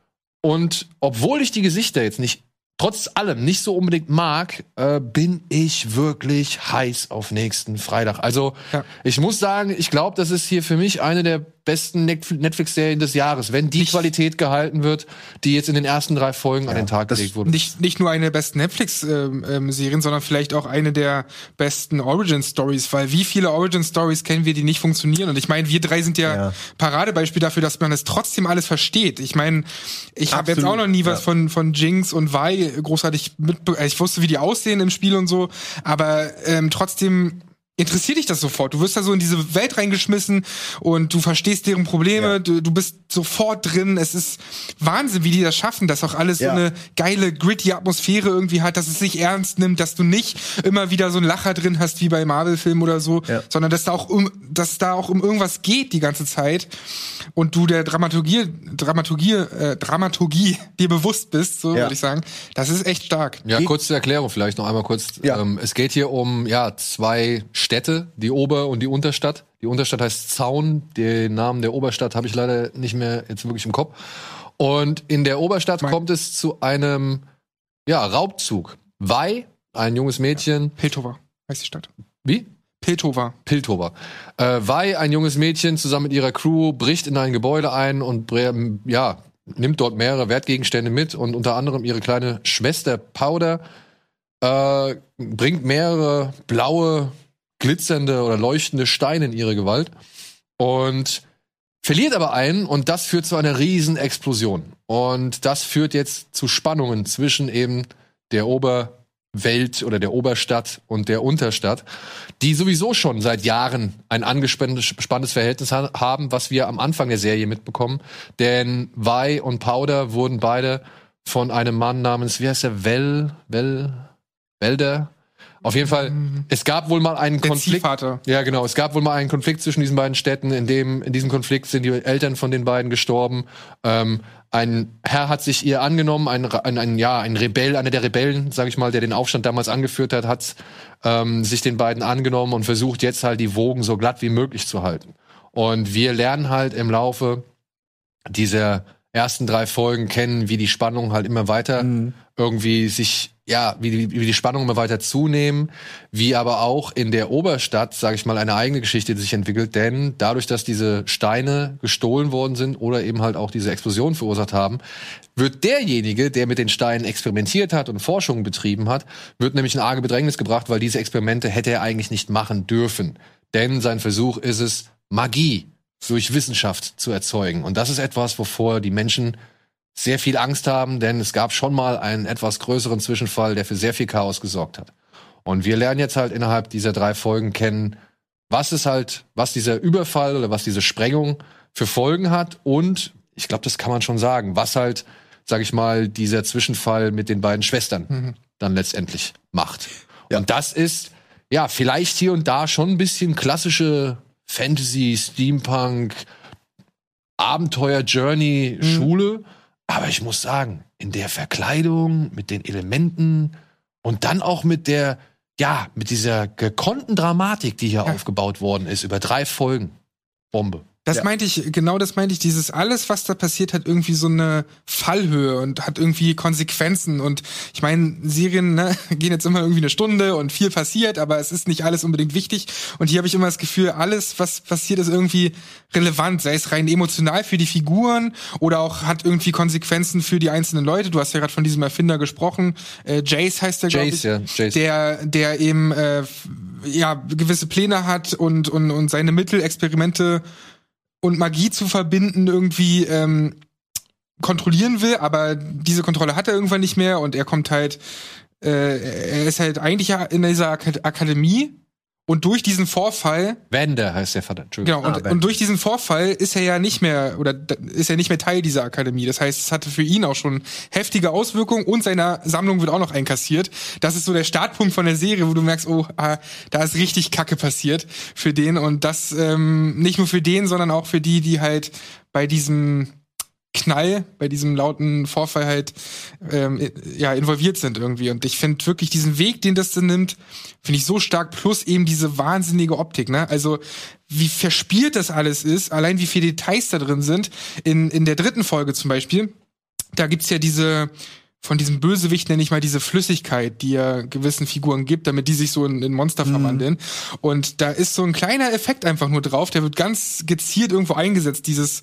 Und obwohl ich die Gesichter jetzt nicht, trotz allem nicht so unbedingt mag, äh, bin ich wirklich heiß auf nächsten Freitag. Also Ja. ich muss sagen, ich glaube, das ist hier für mich eine der besten Net- Netflix-Serien des Jahres, wenn die Qualität gehalten wird, die jetzt in den ersten drei Folgen an den Tag gelegt wurde. Nicht, nicht nur eine der besten Netflix-Serien, sondern vielleicht auch eine der besten Origin-Stories, weil wie viele Origin-Stories kennen wir, die nicht funktionieren? Und ich meine, wir drei sind ja, Ja. Paradebeispiel dafür, dass man das trotzdem alles versteht. Ich meine, ich habe jetzt auch noch nie was ja. von, von Jinx und Vi großartig mitbe Ich wusste, wie die aussehen im Spiel und so, aber ähm, trotzdem interessiert dich das sofort. Du wirst da so in diese Welt reingeschmissen und du verstehst deren Probleme, Ja. du, du bist sofort drin. Es ist Wahnsinn, wie die das schaffen, dass auch alles Ja. so eine geile, gritty Atmosphäre irgendwie hat, dass es sich ernst nimmt, dass du nicht immer wieder so einen Lacher drin hast wie bei Marvel-Filmen oder so, Ja. sondern dass da auch um, dass es da auch um irgendwas geht die ganze Zeit und du der Dramaturgie, Dramaturgie, äh, Dramaturgie dir bewusst bist, so Ja. würde ich sagen. Das ist echt stark. Ja, kurze Erklärung vielleicht noch einmal kurz. Ja. Ähm, es geht hier um ja zwei Städte, die Ober- und die Unterstadt. Die Unterstadt heißt Zaun. Den Namen der Oberstadt habe ich leider nicht mehr jetzt wirklich im Kopf. Und in der Oberstadt Mein- kommt es zu einem ja, Raubzug. Wei, ein junges Mädchen. Piltover heißt die Stadt. Wie? Piltover. Piltover. Äh, Wei, ein junges Mädchen, zusammen mit ihrer Crew, bricht in ein Gebäude ein und ja, nimmt dort mehrere Wertgegenstände mit und unter anderem ihre kleine Schwester Powder äh, bringt mehrere blaue, glitzernde oder leuchtende Steine in ihre Gewalt und verliert aber einen und das führt zu einer riesen Explosion. Und das führt jetzt zu Spannungen zwischen eben der Oberwelt oder der Oberstadt und der Unterstadt, die sowieso schon seit Jahren ein angespanntes Verhältnis ha haben, was wir am Anfang der Serie mitbekommen. Denn Vi und Powder wurden beide von einem Mann namens, wie heißt der, Well, Well, Welder? Auf jeden Fall, es gab wohl mal einen Der Konflikt. Ziehvater. Ja, genau. Es gab wohl mal einen Konflikt zwischen diesen beiden Städten. In dem, in diesem Konflikt sind die Eltern von den beiden gestorben. Ähm, ein Herr hat sich ihr angenommen, ein, ein, ein ja, ein Rebell, einer der Rebellen, sag ich mal, der den Aufstand damals angeführt hat, hat ähm, sich den beiden angenommen und versucht jetzt halt die Wogen so glatt wie möglich zu halten. Und wir lernen halt im Laufe dieser ersten drei Folgen kennen, wie die Spannung halt immer weiter irgendwie sich, ja, wie die, wie die Spannung immer weiter zunehmen, wie aber auch in der Oberstadt, sage ich mal, eine eigene Geschichte sich entwickelt, denn dadurch, dass diese Steine gestohlen worden sind oder eben halt auch diese Explosion verursacht haben, wird derjenige, der mit den Steinen experimentiert hat und Forschung betrieben hat, wird nämlich in arge Bedrängnis gebracht, weil diese Experimente hätte er eigentlich nicht machen dürfen. Denn sein Versuch ist es, Magie durch Wissenschaft zu erzeugen. Und das ist etwas, wovor die Menschen sehr viel Angst haben, denn es gab schon mal einen etwas größeren Zwischenfall, der für sehr viel Chaos gesorgt hat. Und wir lernen jetzt halt innerhalb dieser drei Folgen kennen, was es halt, was dieser Überfall oder was diese Sprengung für Folgen hat und ich glaube, das kann man schon sagen, was halt, sag ich mal, dieser Zwischenfall mit den beiden Schwestern mhm. dann letztendlich macht. Ja. Und das ist ja vielleicht hier und da schon ein bisschen klassische Fantasy, Steampunk, Abenteuer, Journey, mhm. Schule. Aber ich muss sagen, in der Verkleidung, mit den Elementen und dann auch mit der, ja, mit dieser gekonnten Dramatik, die hier ja. aufgebaut worden ist, über drei Folgen. Bombe. Das ja. meinte ich, genau das meinte ich, dieses alles, was da passiert, hat irgendwie so eine Fallhöhe und hat irgendwie Konsequenzen. Und ich meine, Serien ne, gehen jetzt immer irgendwie eine Stunde und viel passiert, aber es ist nicht alles unbedingt wichtig. Und hier habe ich immer das Gefühl, alles, was passiert, ist irgendwie relevant, sei es rein emotional für die Figuren oder auch hat irgendwie Konsequenzen für die einzelnen Leute. Du hast ja gerade von diesem Erfinder gesprochen. Äh, Jace heißt der, glaube ich. Ja, Jace. Der, der eben äh, ja gewisse Pläne hat und, und, und seine Mittel, Experimente und Magie zu verbinden irgendwie ähm, kontrollieren will, aber diese Kontrolle hat er irgendwann nicht mehr und er kommt halt, äh, er ist halt eigentlich in dieser Akademie und durch diesen Vorfall. Wende heißt der Vater. Genau, und, ah, und, durch diesen Vorfall ist er ja nicht mehr, oder ist er nicht mehr Teil dieser Akademie. Das heißt, es hatte für ihn auch schon heftige Auswirkungen und seine Sammlung wird auch noch einkassiert. Das ist so der Startpunkt von der Serie, wo du merkst, oh, ah, da ist richtig Kacke passiert für den. Und das ähm, nicht nur für den, sondern auch für die, die halt bei diesem Knall, bei diesem lauten Vorfall halt ähm, ja involviert sind irgendwie. Und ich finde wirklich diesen Weg, den das dann nimmt, finde ich so stark. Plus eben diese wahnsinnige Optik. Ne? Also wie verspielt das alles ist, allein wie viele Details da drin sind. In in der dritten Folge zum Beispiel, da gibt's ja diese von diesem Bösewicht nenne ich mal diese Flüssigkeit, die er gewissen Figuren gibt, damit die sich so in, in Monster mhm. verwandeln. Und da ist so ein kleiner Effekt einfach nur drauf, der wird ganz gezielt irgendwo eingesetzt. Dieses,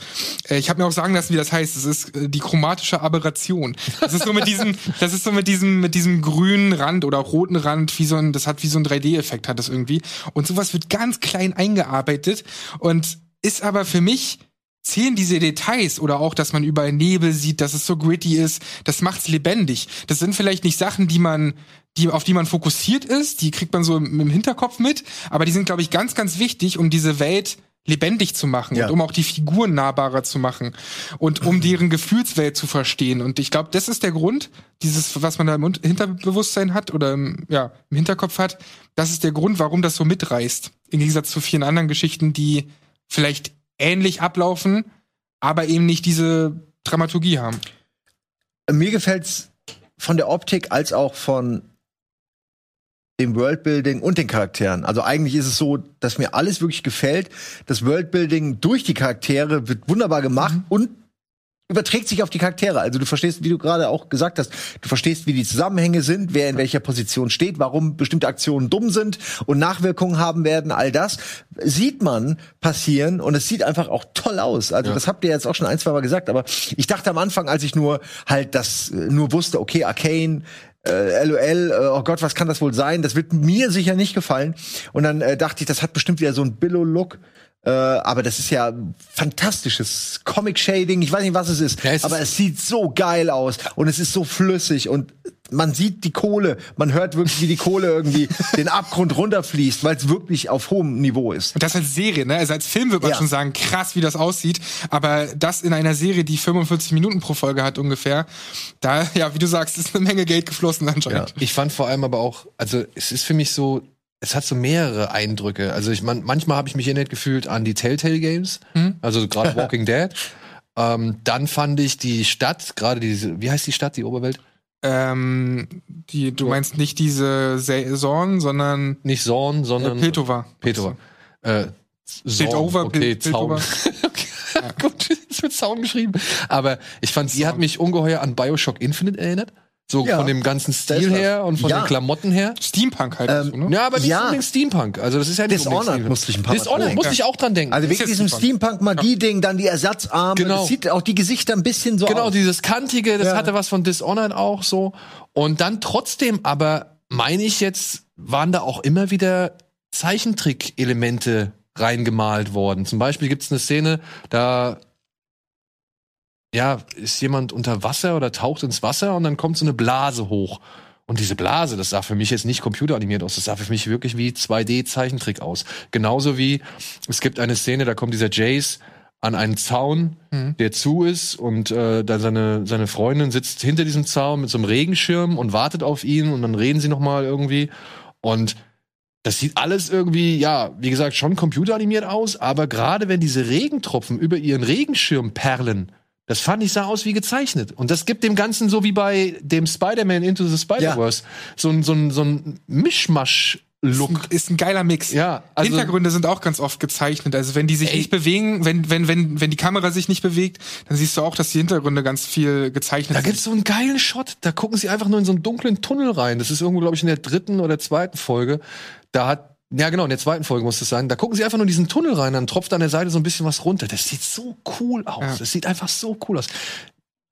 äh, ich habe mir auch sagen lassen, wie das heißt. Das ist äh, die chromatische Aberration. Das ist so mit diesem, das ist so mit diesem, mit diesem grünen Rand oder roten Rand, wie so ein, das hat wie so ein 3D-Effekt hat das irgendwie. Und sowas wird ganz klein eingearbeitet und ist aber für mich zählen diese Details oder auch, dass man überall Nebel sieht, dass es so gritty ist, das macht's lebendig. Das sind vielleicht nicht Sachen, die man, die, auf die man fokussiert ist, die kriegt man so im, im Hinterkopf mit, aber die sind, glaube ich, ganz, ganz wichtig, um diese Welt lebendig zu machen ja. und um auch die Figuren nahbarer zu machen und um deren Gefühlswelt zu verstehen. Und ich glaube, das ist der Grund, dieses, was man da im Hinterbewusstsein hat oder im, ja, im Hinterkopf hat, das ist der Grund, warum das so mitreißt. Im Gegensatz zu vielen anderen Geschichten, die vielleicht ähnlich ablaufen, aber eben nicht diese Dramaturgie haben. Mir gefällt's von der Optik als auch von dem Worldbuilding und den Charakteren. Also eigentlich ist es so, dass mir alles wirklich gefällt. Das Worldbuilding durch die Charaktere wird wunderbar gemacht mhm. und überträgt sich auf die Charaktere. Also du verstehst, wie du gerade auch gesagt hast, du verstehst, wie die Zusammenhänge sind, wer in welcher Position steht, warum bestimmte Aktionen dumm sind und Nachwirkungen haben werden, all das sieht man passieren und es sieht einfach auch toll aus. Also ja. das habt ihr jetzt auch schon ein, zwei Mal gesagt, aber ich dachte am Anfang, als ich nur halt das äh, nur wusste, okay, Arcane, äh, LOL, äh, oh Gott, was kann das wohl sein? Das wird mir sicher nicht gefallen. Und dann äh, dachte ich, das hat bestimmt wieder so ein Billo-Look. Äh, aber das ist ja fantastisches Comic-Shading. Ich weiß nicht, was es ist, ja, es aber ist es sieht so geil aus und es ist so flüssig und man sieht die Kohle, man hört wirklich, wie die Kohle irgendwie den Abgrund runterfließt, weil es wirklich auf hohem Niveau ist. Und das als Serie, ne? Also als Film würde man ja. schon sagen, krass, wie das aussieht. Aber das in einer Serie, die 45 Minuten pro Folge hat ungefähr, da, ja, wie du sagst, ist eine Menge Geld geflossen anscheinend. Ja. Ich fand vor allem aber auch, also es ist für mich so, es hat so mehrere Eindrücke. Also ich man, manchmal habe ich mich erinnert gefühlt an die Telltale Games, hm? also gerade Walking Dead. Ähm, dann fand ich die Stadt, gerade diese, wie heißt die Stadt, die Oberwelt? Ähm, die, du meinst nicht diese Zorn, sondern nicht Zorn, sondern äh, Petova. Petova. Äh, Zorn, okay, Zaun. okay. Ja. Gut, es wird Zaun geschrieben. Aber ich fand, die hat mich ungeheuer an Bioshock Infinite erinnert. So ja. von dem ganzen Stil her und von ja. den Klamotten her. Steampunk halt. Ähm, so, ne? Ja, aber nicht ja. unbedingt Steampunk. Also das ist ja nicht Dishonored musste ich ein paar Dishonored Mal musste ich auch dran denken. Also wegen diesem Steampunk-Magie-Ding, dann die Ersatzarme. Genau. Das sieht auch die Gesichter ein bisschen so Genau, aus. dieses kantige, das hatte was von Dishonored auch so. Und dann trotzdem aber, meine ich jetzt, waren da auch immer wieder Zeichentrick-Elemente reingemalt worden. Zum Beispiel gibt es eine Szene, da ja, ist jemand unter Wasser oder taucht ins Wasser und dann kommt so eine Blase hoch. Und diese Blase, das sah für mich jetzt nicht computeranimiert aus, das sah für mich wirklich wie 2D-Zeichentrick aus. Genauso wie es gibt eine Szene, da kommt dieser Jace an einen Zaun, mhm. der zu ist und äh, da seine seine Freundin sitzt hinter diesem Zaun mit so einem Regenschirm und wartet auf ihn und dann reden sie noch mal irgendwie und das sieht alles irgendwie, ja, wie gesagt, schon computeranimiert aus, aber gerade wenn diese Regentropfen über ihren Regenschirm perlen, das fand ich sah aus wie gezeichnet. Und das gibt dem Ganzen so wie bei dem Spider-Man Into the Spider-Verse ja. so ein, so ein, so ein Mischmasch. Look. Ist ein, geiler Mix. Ja, also Hintergründe sind auch ganz oft gezeichnet. Also wenn die sich ey. nicht bewegen, wenn, wenn, wenn, wenn die Kamera sich nicht bewegt, dann siehst du auch, dass die Hintergründe ganz viel gezeichnet da sind. Da gibt's so einen geilen Shot. Da gucken sie einfach nur in so einen dunklen Tunnel rein. Das ist irgendwo, glaube ich, in der dritten oder zweiten Folge. Da hat ja, genau, in der zweiten Folge muss es sein. Da gucken sie einfach nur in diesen Tunnel rein, dann tropft an der Seite so ein bisschen was runter. Das sieht so cool aus. Ja. Das sieht einfach so cool aus.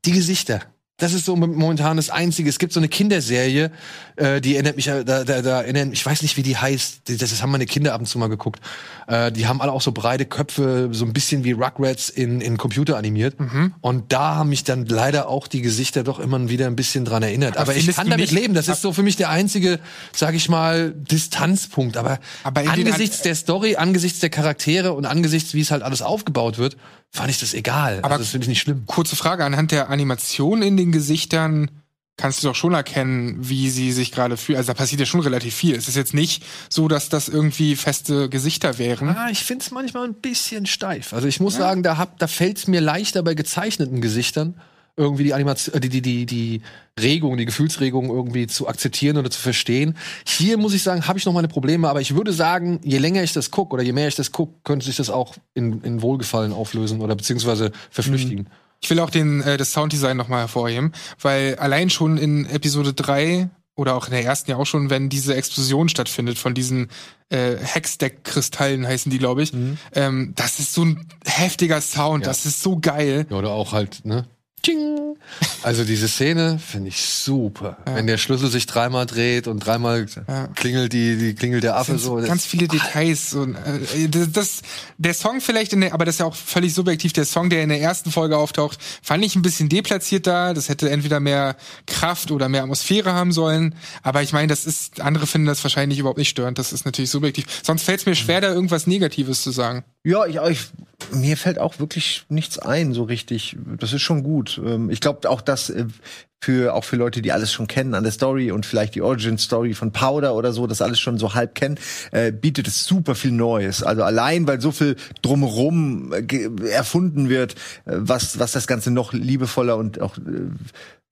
Die Gesichter, das ist so momentan das Einzige. Es gibt so eine Kinderserie, äh, die erinnert mich, da, da, da erinnert, ich weiß nicht, wie die heißt. Das, das haben meine Kinder ab und zu mal geguckt. Äh, die haben alle auch so breite Köpfe, so ein bisschen wie Rugrats in, in Computer animiert. Mhm. Und da haben mich dann leider auch die Gesichter doch immer wieder ein bisschen dran erinnert. Aber, Aber ich kann damit leben. Das ist so für mich der einzige, sag ich mal, Distanzpunkt. Aber, Aber angesichts der Story, angesichts der Charaktere und angesichts, wie es halt alles aufgebaut wird, fand ich das egal. Aber also, das finde ich nicht schlimm. Kurze Frage, anhand der Animation in den Gesichtern kannst du doch schon erkennen, wie sie sich gerade fühlen. Also da passiert ja schon relativ viel. Es ist jetzt nicht so, dass das irgendwie feste Gesichter wären. Ah, ich finde es manchmal ein bisschen steif. Also ich muss ja. sagen, da, hab, da fällt es mir leichter bei gezeichneten Gesichtern irgendwie die Animation, äh, die, die, die, die Regung, die Gefühlsregung irgendwie zu akzeptieren oder zu verstehen. Hier muss ich sagen, habe ich noch meine Probleme, aber ich würde sagen, je länger ich das gucke oder je mehr ich das gucke, könnte sich das auch in, in Wohlgefallen auflösen oder beziehungsweise verflüchtigen. Ich will auch den, äh, das Sounddesign nochmal hervorheben, weil allein schon in Episode 3 oder auch in der ersten ja auch schon, wenn diese Explosion stattfindet von diesen äh, Hexdeck-Kristallen heißen die, glaube ich. Mhm. Ähm, das ist so ein heftiger Sound, ja. das ist so geil. Ja, oder auch halt, ne? Ching. Also diese Szene finde ich super. Ja. Wenn der Schlüssel sich dreimal dreht und dreimal ja. klingelt die, die klingelt der Affe so. Ganz viele Details. Und, äh, das, das, der Song vielleicht, in der, aber das ist ja auch völlig subjektiv. Der Song, der in der ersten Folge auftaucht, fand ich ein bisschen deplatziert da. Das hätte entweder mehr Kraft oder mehr Atmosphäre haben sollen. Aber ich meine, das ist, andere finden das wahrscheinlich überhaupt nicht störend. Das ist natürlich subjektiv. Sonst fällt es mir schwer, da irgendwas Negatives zu sagen. Ja, ich, ich, mir fällt auch wirklich nichts ein, so richtig. Das ist schon gut. Ähm, ich glaube auch, dass äh, für auch für Leute, die alles schon kennen an der Story und vielleicht die Origin Story von Powder oder so, das alles schon so halb kennen, äh, bietet es super viel Neues. Also allein, weil so viel drumherum äh, erfunden wird, äh, was was das Ganze noch liebevoller und auch äh,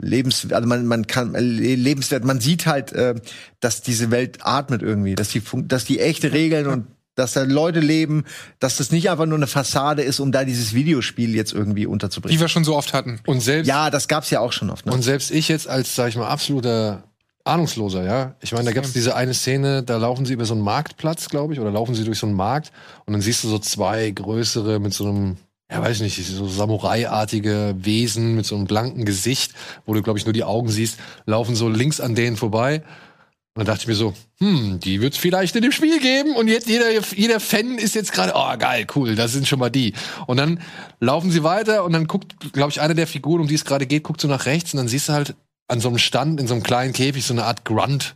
lebens also man man kann äh, lebenswert man sieht halt äh, dass diese Welt atmet irgendwie dass die dass die echte Regeln und dass da Leute leben, dass das nicht einfach nur eine Fassade ist, um da dieses Videospiel jetzt irgendwie unterzubringen. Wie wir schon so oft hatten. Und selbst ja, das gab's ja auch schon oft. Ne? Und selbst ich jetzt als sag ich mal absoluter Ahnungsloser, ja. Ich meine, da gab's diese eine Szene, da laufen sie über so einen Marktplatz, glaube ich, oder laufen sie durch so einen Markt und dann siehst du so zwei größere mit so einem ja, weiß ich nicht, so Samurai-artige Wesen mit so einem blanken Gesicht, wo du, glaube ich, nur die Augen siehst, laufen so links an denen vorbei und dann dachte ich mir so, hm, die wird es vielleicht in dem Spiel geben und jetzt jeder, jeder Fan ist jetzt gerade, oh geil, cool, das sind schon mal die. Und dann laufen sie weiter und dann guckt, glaube ich, eine der Figuren, um die es gerade geht, guckt so nach rechts und dann siehst du halt an so einem Stand in so einem kleinen Käfig so eine Art Grunt.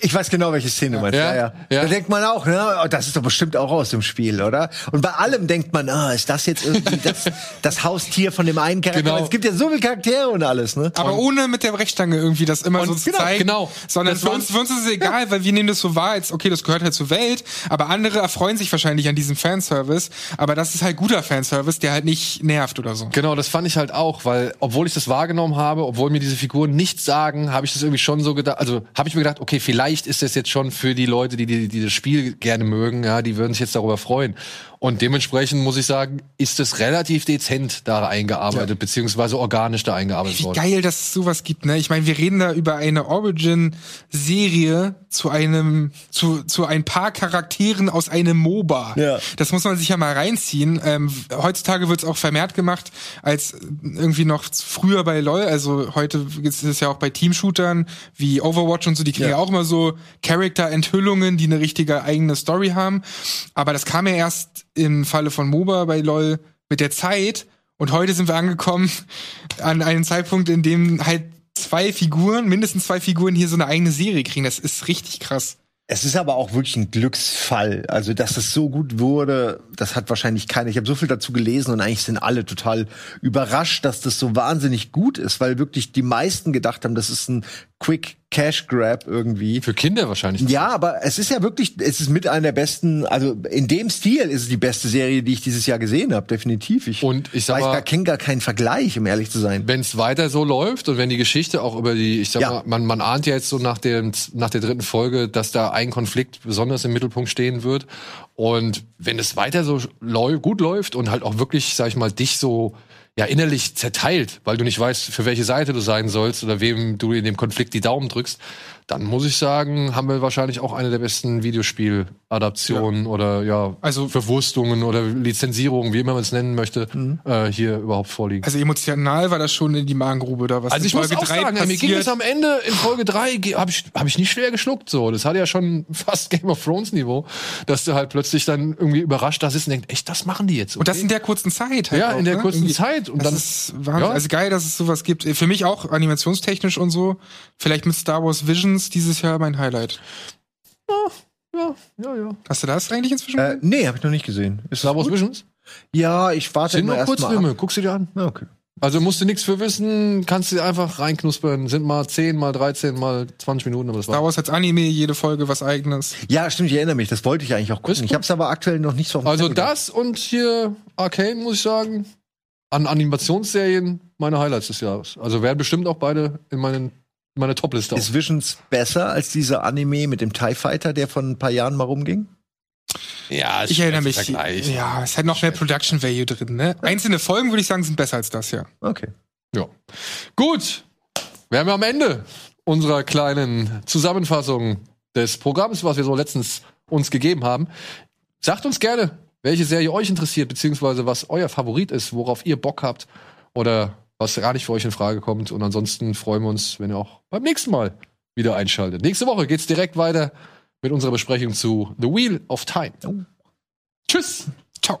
Ich weiß genau, welche Szene du meinst. Ja, ja. ja. Da denkt man auch, ne, oh, das ist doch bestimmt auch aus dem Spiel, oder? Und bei allem denkt man, ah, ist das jetzt irgendwie das, das Haustier von dem einen Charakter? Genau. Es gibt ja so viele Charaktere und alles, ne? Aber und ohne mit der Brechstange irgendwie das immer so zu genau, zeigen. Genau. Sondern für uns, für uns ist es egal, ja. weil wir nehmen das so wahr, als okay, das gehört halt zur Welt, aber andere erfreuen sich wahrscheinlich an diesem Fanservice, aber das ist halt guter Fanservice, der halt nicht nervt oder so. Genau, das fand ich halt auch, weil obwohl ich das wahrgenommen habe, obwohl mir diese Figuren nichts habe ich ich das irgendwie schon so gedacht, also habe ich mir gedacht, okay, vielleicht ist das jetzt schon für die Leute, die, die, die das Spiel gerne mögen, ja, die würden sich jetzt darüber freuen. Und dementsprechend muss ich sagen, ist es relativ dezent da eingearbeitet, ja. beziehungsweise organisch da eingearbeitet Wie worden. Wie geil, dass es sowas gibt, ne? Ich meine, wir reden da über eine Origin-Serie zu einem, zu, zu ein paar Charakteren aus einem MOBA. Ja. Das muss man sich ja mal reinziehen. Ähm, heutzutage wird es auch vermehrt gemacht, als irgendwie noch früher bei LOL, also heute ist es ja auch bei Teamshootern wie Overwatch und so, die kriegen ja, Ja. auch immer so Charakter-Enthüllungen, die eine richtige eigene Story haben. Aber das kam ja erst im Falle von MOBA bei LoL mit der Zeit. Und heute sind wir angekommen an einen Zeitpunkt, in dem halt zwei Figuren, mindestens zwei Figuren hier so eine eigene Serie kriegen. Das ist richtig krass. Es ist aber auch wirklich ein Glücksfall. Also, dass es so gut wurde, das hat wahrscheinlich keiner. Ich habe so viel dazu gelesen und eigentlich sind alle total überrascht, dass das so wahnsinnig gut ist, weil wirklich die meisten gedacht haben, das ist ein Quick Cash Grab irgendwie. Für Kinder wahrscheinlich. Ja, aber es ist ja wirklich, es ist mit einer der besten, also in dem Stil ist es die beste Serie, die ich dieses Jahr gesehen habe, definitiv. Ich Und ich sag weiß mal- gar, kenne gar keinen Vergleich, um ehrlich zu sein. Wenn es weiter so läuft und wenn die Geschichte auch über die, ich sag Ja. mal, man, man ahnt ja jetzt so nach, dem, nach der dritten Folge, dass da ein Konflikt besonders im Mittelpunkt stehen wird. Und wenn es weiter so läu gut läuft und halt auch wirklich, sag ich mal, dich so ja innerlich zerteilt, weil du nicht weißt, für welche Seite du sein sollst oder wem du in dem Konflikt die Daumen drückst, dann muss ich sagen, haben wir wahrscheinlich auch eine der besten Videospieladaptionen oder ja, Also- Verwurstungen oder Lizenzierungen, wie immer man es nennen möchte, äh, hier überhaupt vorliegen. Also emotional war das schon in die Magengrube da was Also ich muss Folge auch drei sagen, mir ging es am Ende in Folge 3 habe ich, hab ich nicht schwer geschluckt so. Das hatte ja schon fast Game of Thrones Niveau, dass du halt plötzlich dann irgendwie überrascht da sitzt und denkst, echt, das machen die jetzt. Und das okay? in der kurzen Zeit. Halt Ja, auch, in der ne? kurzen Irgendwie- Zeit. Und das dann, ist Wahnsinn. Ja. Also geil, dass es sowas gibt. Für mich auch animationstechnisch und so. Vielleicht mit Star Wars Visions dieses Jahr mein Highlight. ja, ja, ja. Hast du das eigentlich inzwischen? Äh, nee, habe ich noch nicht gesehen. Ist Star Wars? Visions? Ja, ich warte Sind immer nur Kurzfilme, ab. guckst du dir an. Ja, Okay. Also musst du nichts für wissen, kannst du einfach reinknuspern. Sind mal 10, mal 13, mal 20 Minuten, aber das Star war. Wars als Anime, jede Folge was eigenes. Ja, stimmt, ich erinnere mich. Das wollte ich eigentlich auch gucken. Ich habe es aber aktuell noch nicht so auf dem Also Zettel das und hier Arcane, muss ich sagen, an Animationsserien meine Highlights des Jahres. Also werden bestimmt auch beide in meinen, meine Top-Liste. Ist auf. Visions besser als dieser Anime mit dem TIE Fighter, der vor ein paar Jahren mal rumging? Ja, Ich erinnere mich. Vergleich. Ja, es hat noch mehr Production Value drin, ne? Einzelne Folgen, würde ich sagen, sind besser als das, ja. Okay. Ja. Gut. Wir haben ja am Ende unserer kleinen Zusammenfassung des Programms, was wir so letztens uns gegeben haben. Sagt uns gerne, welche Serie euch interessiert, beziehungsweise was euer Favorit ist, worauf ihr Bock habt oder was gar nicht für euch in Frage kommt. Und ansonsten freuen wir uns, wenn ihr auch beim nächsten Mal wieder einschaltet. Nächste Woche geht's direkt weiter mit unserer Besprechung zu The Wheel of Time. Tschüss. Ciao.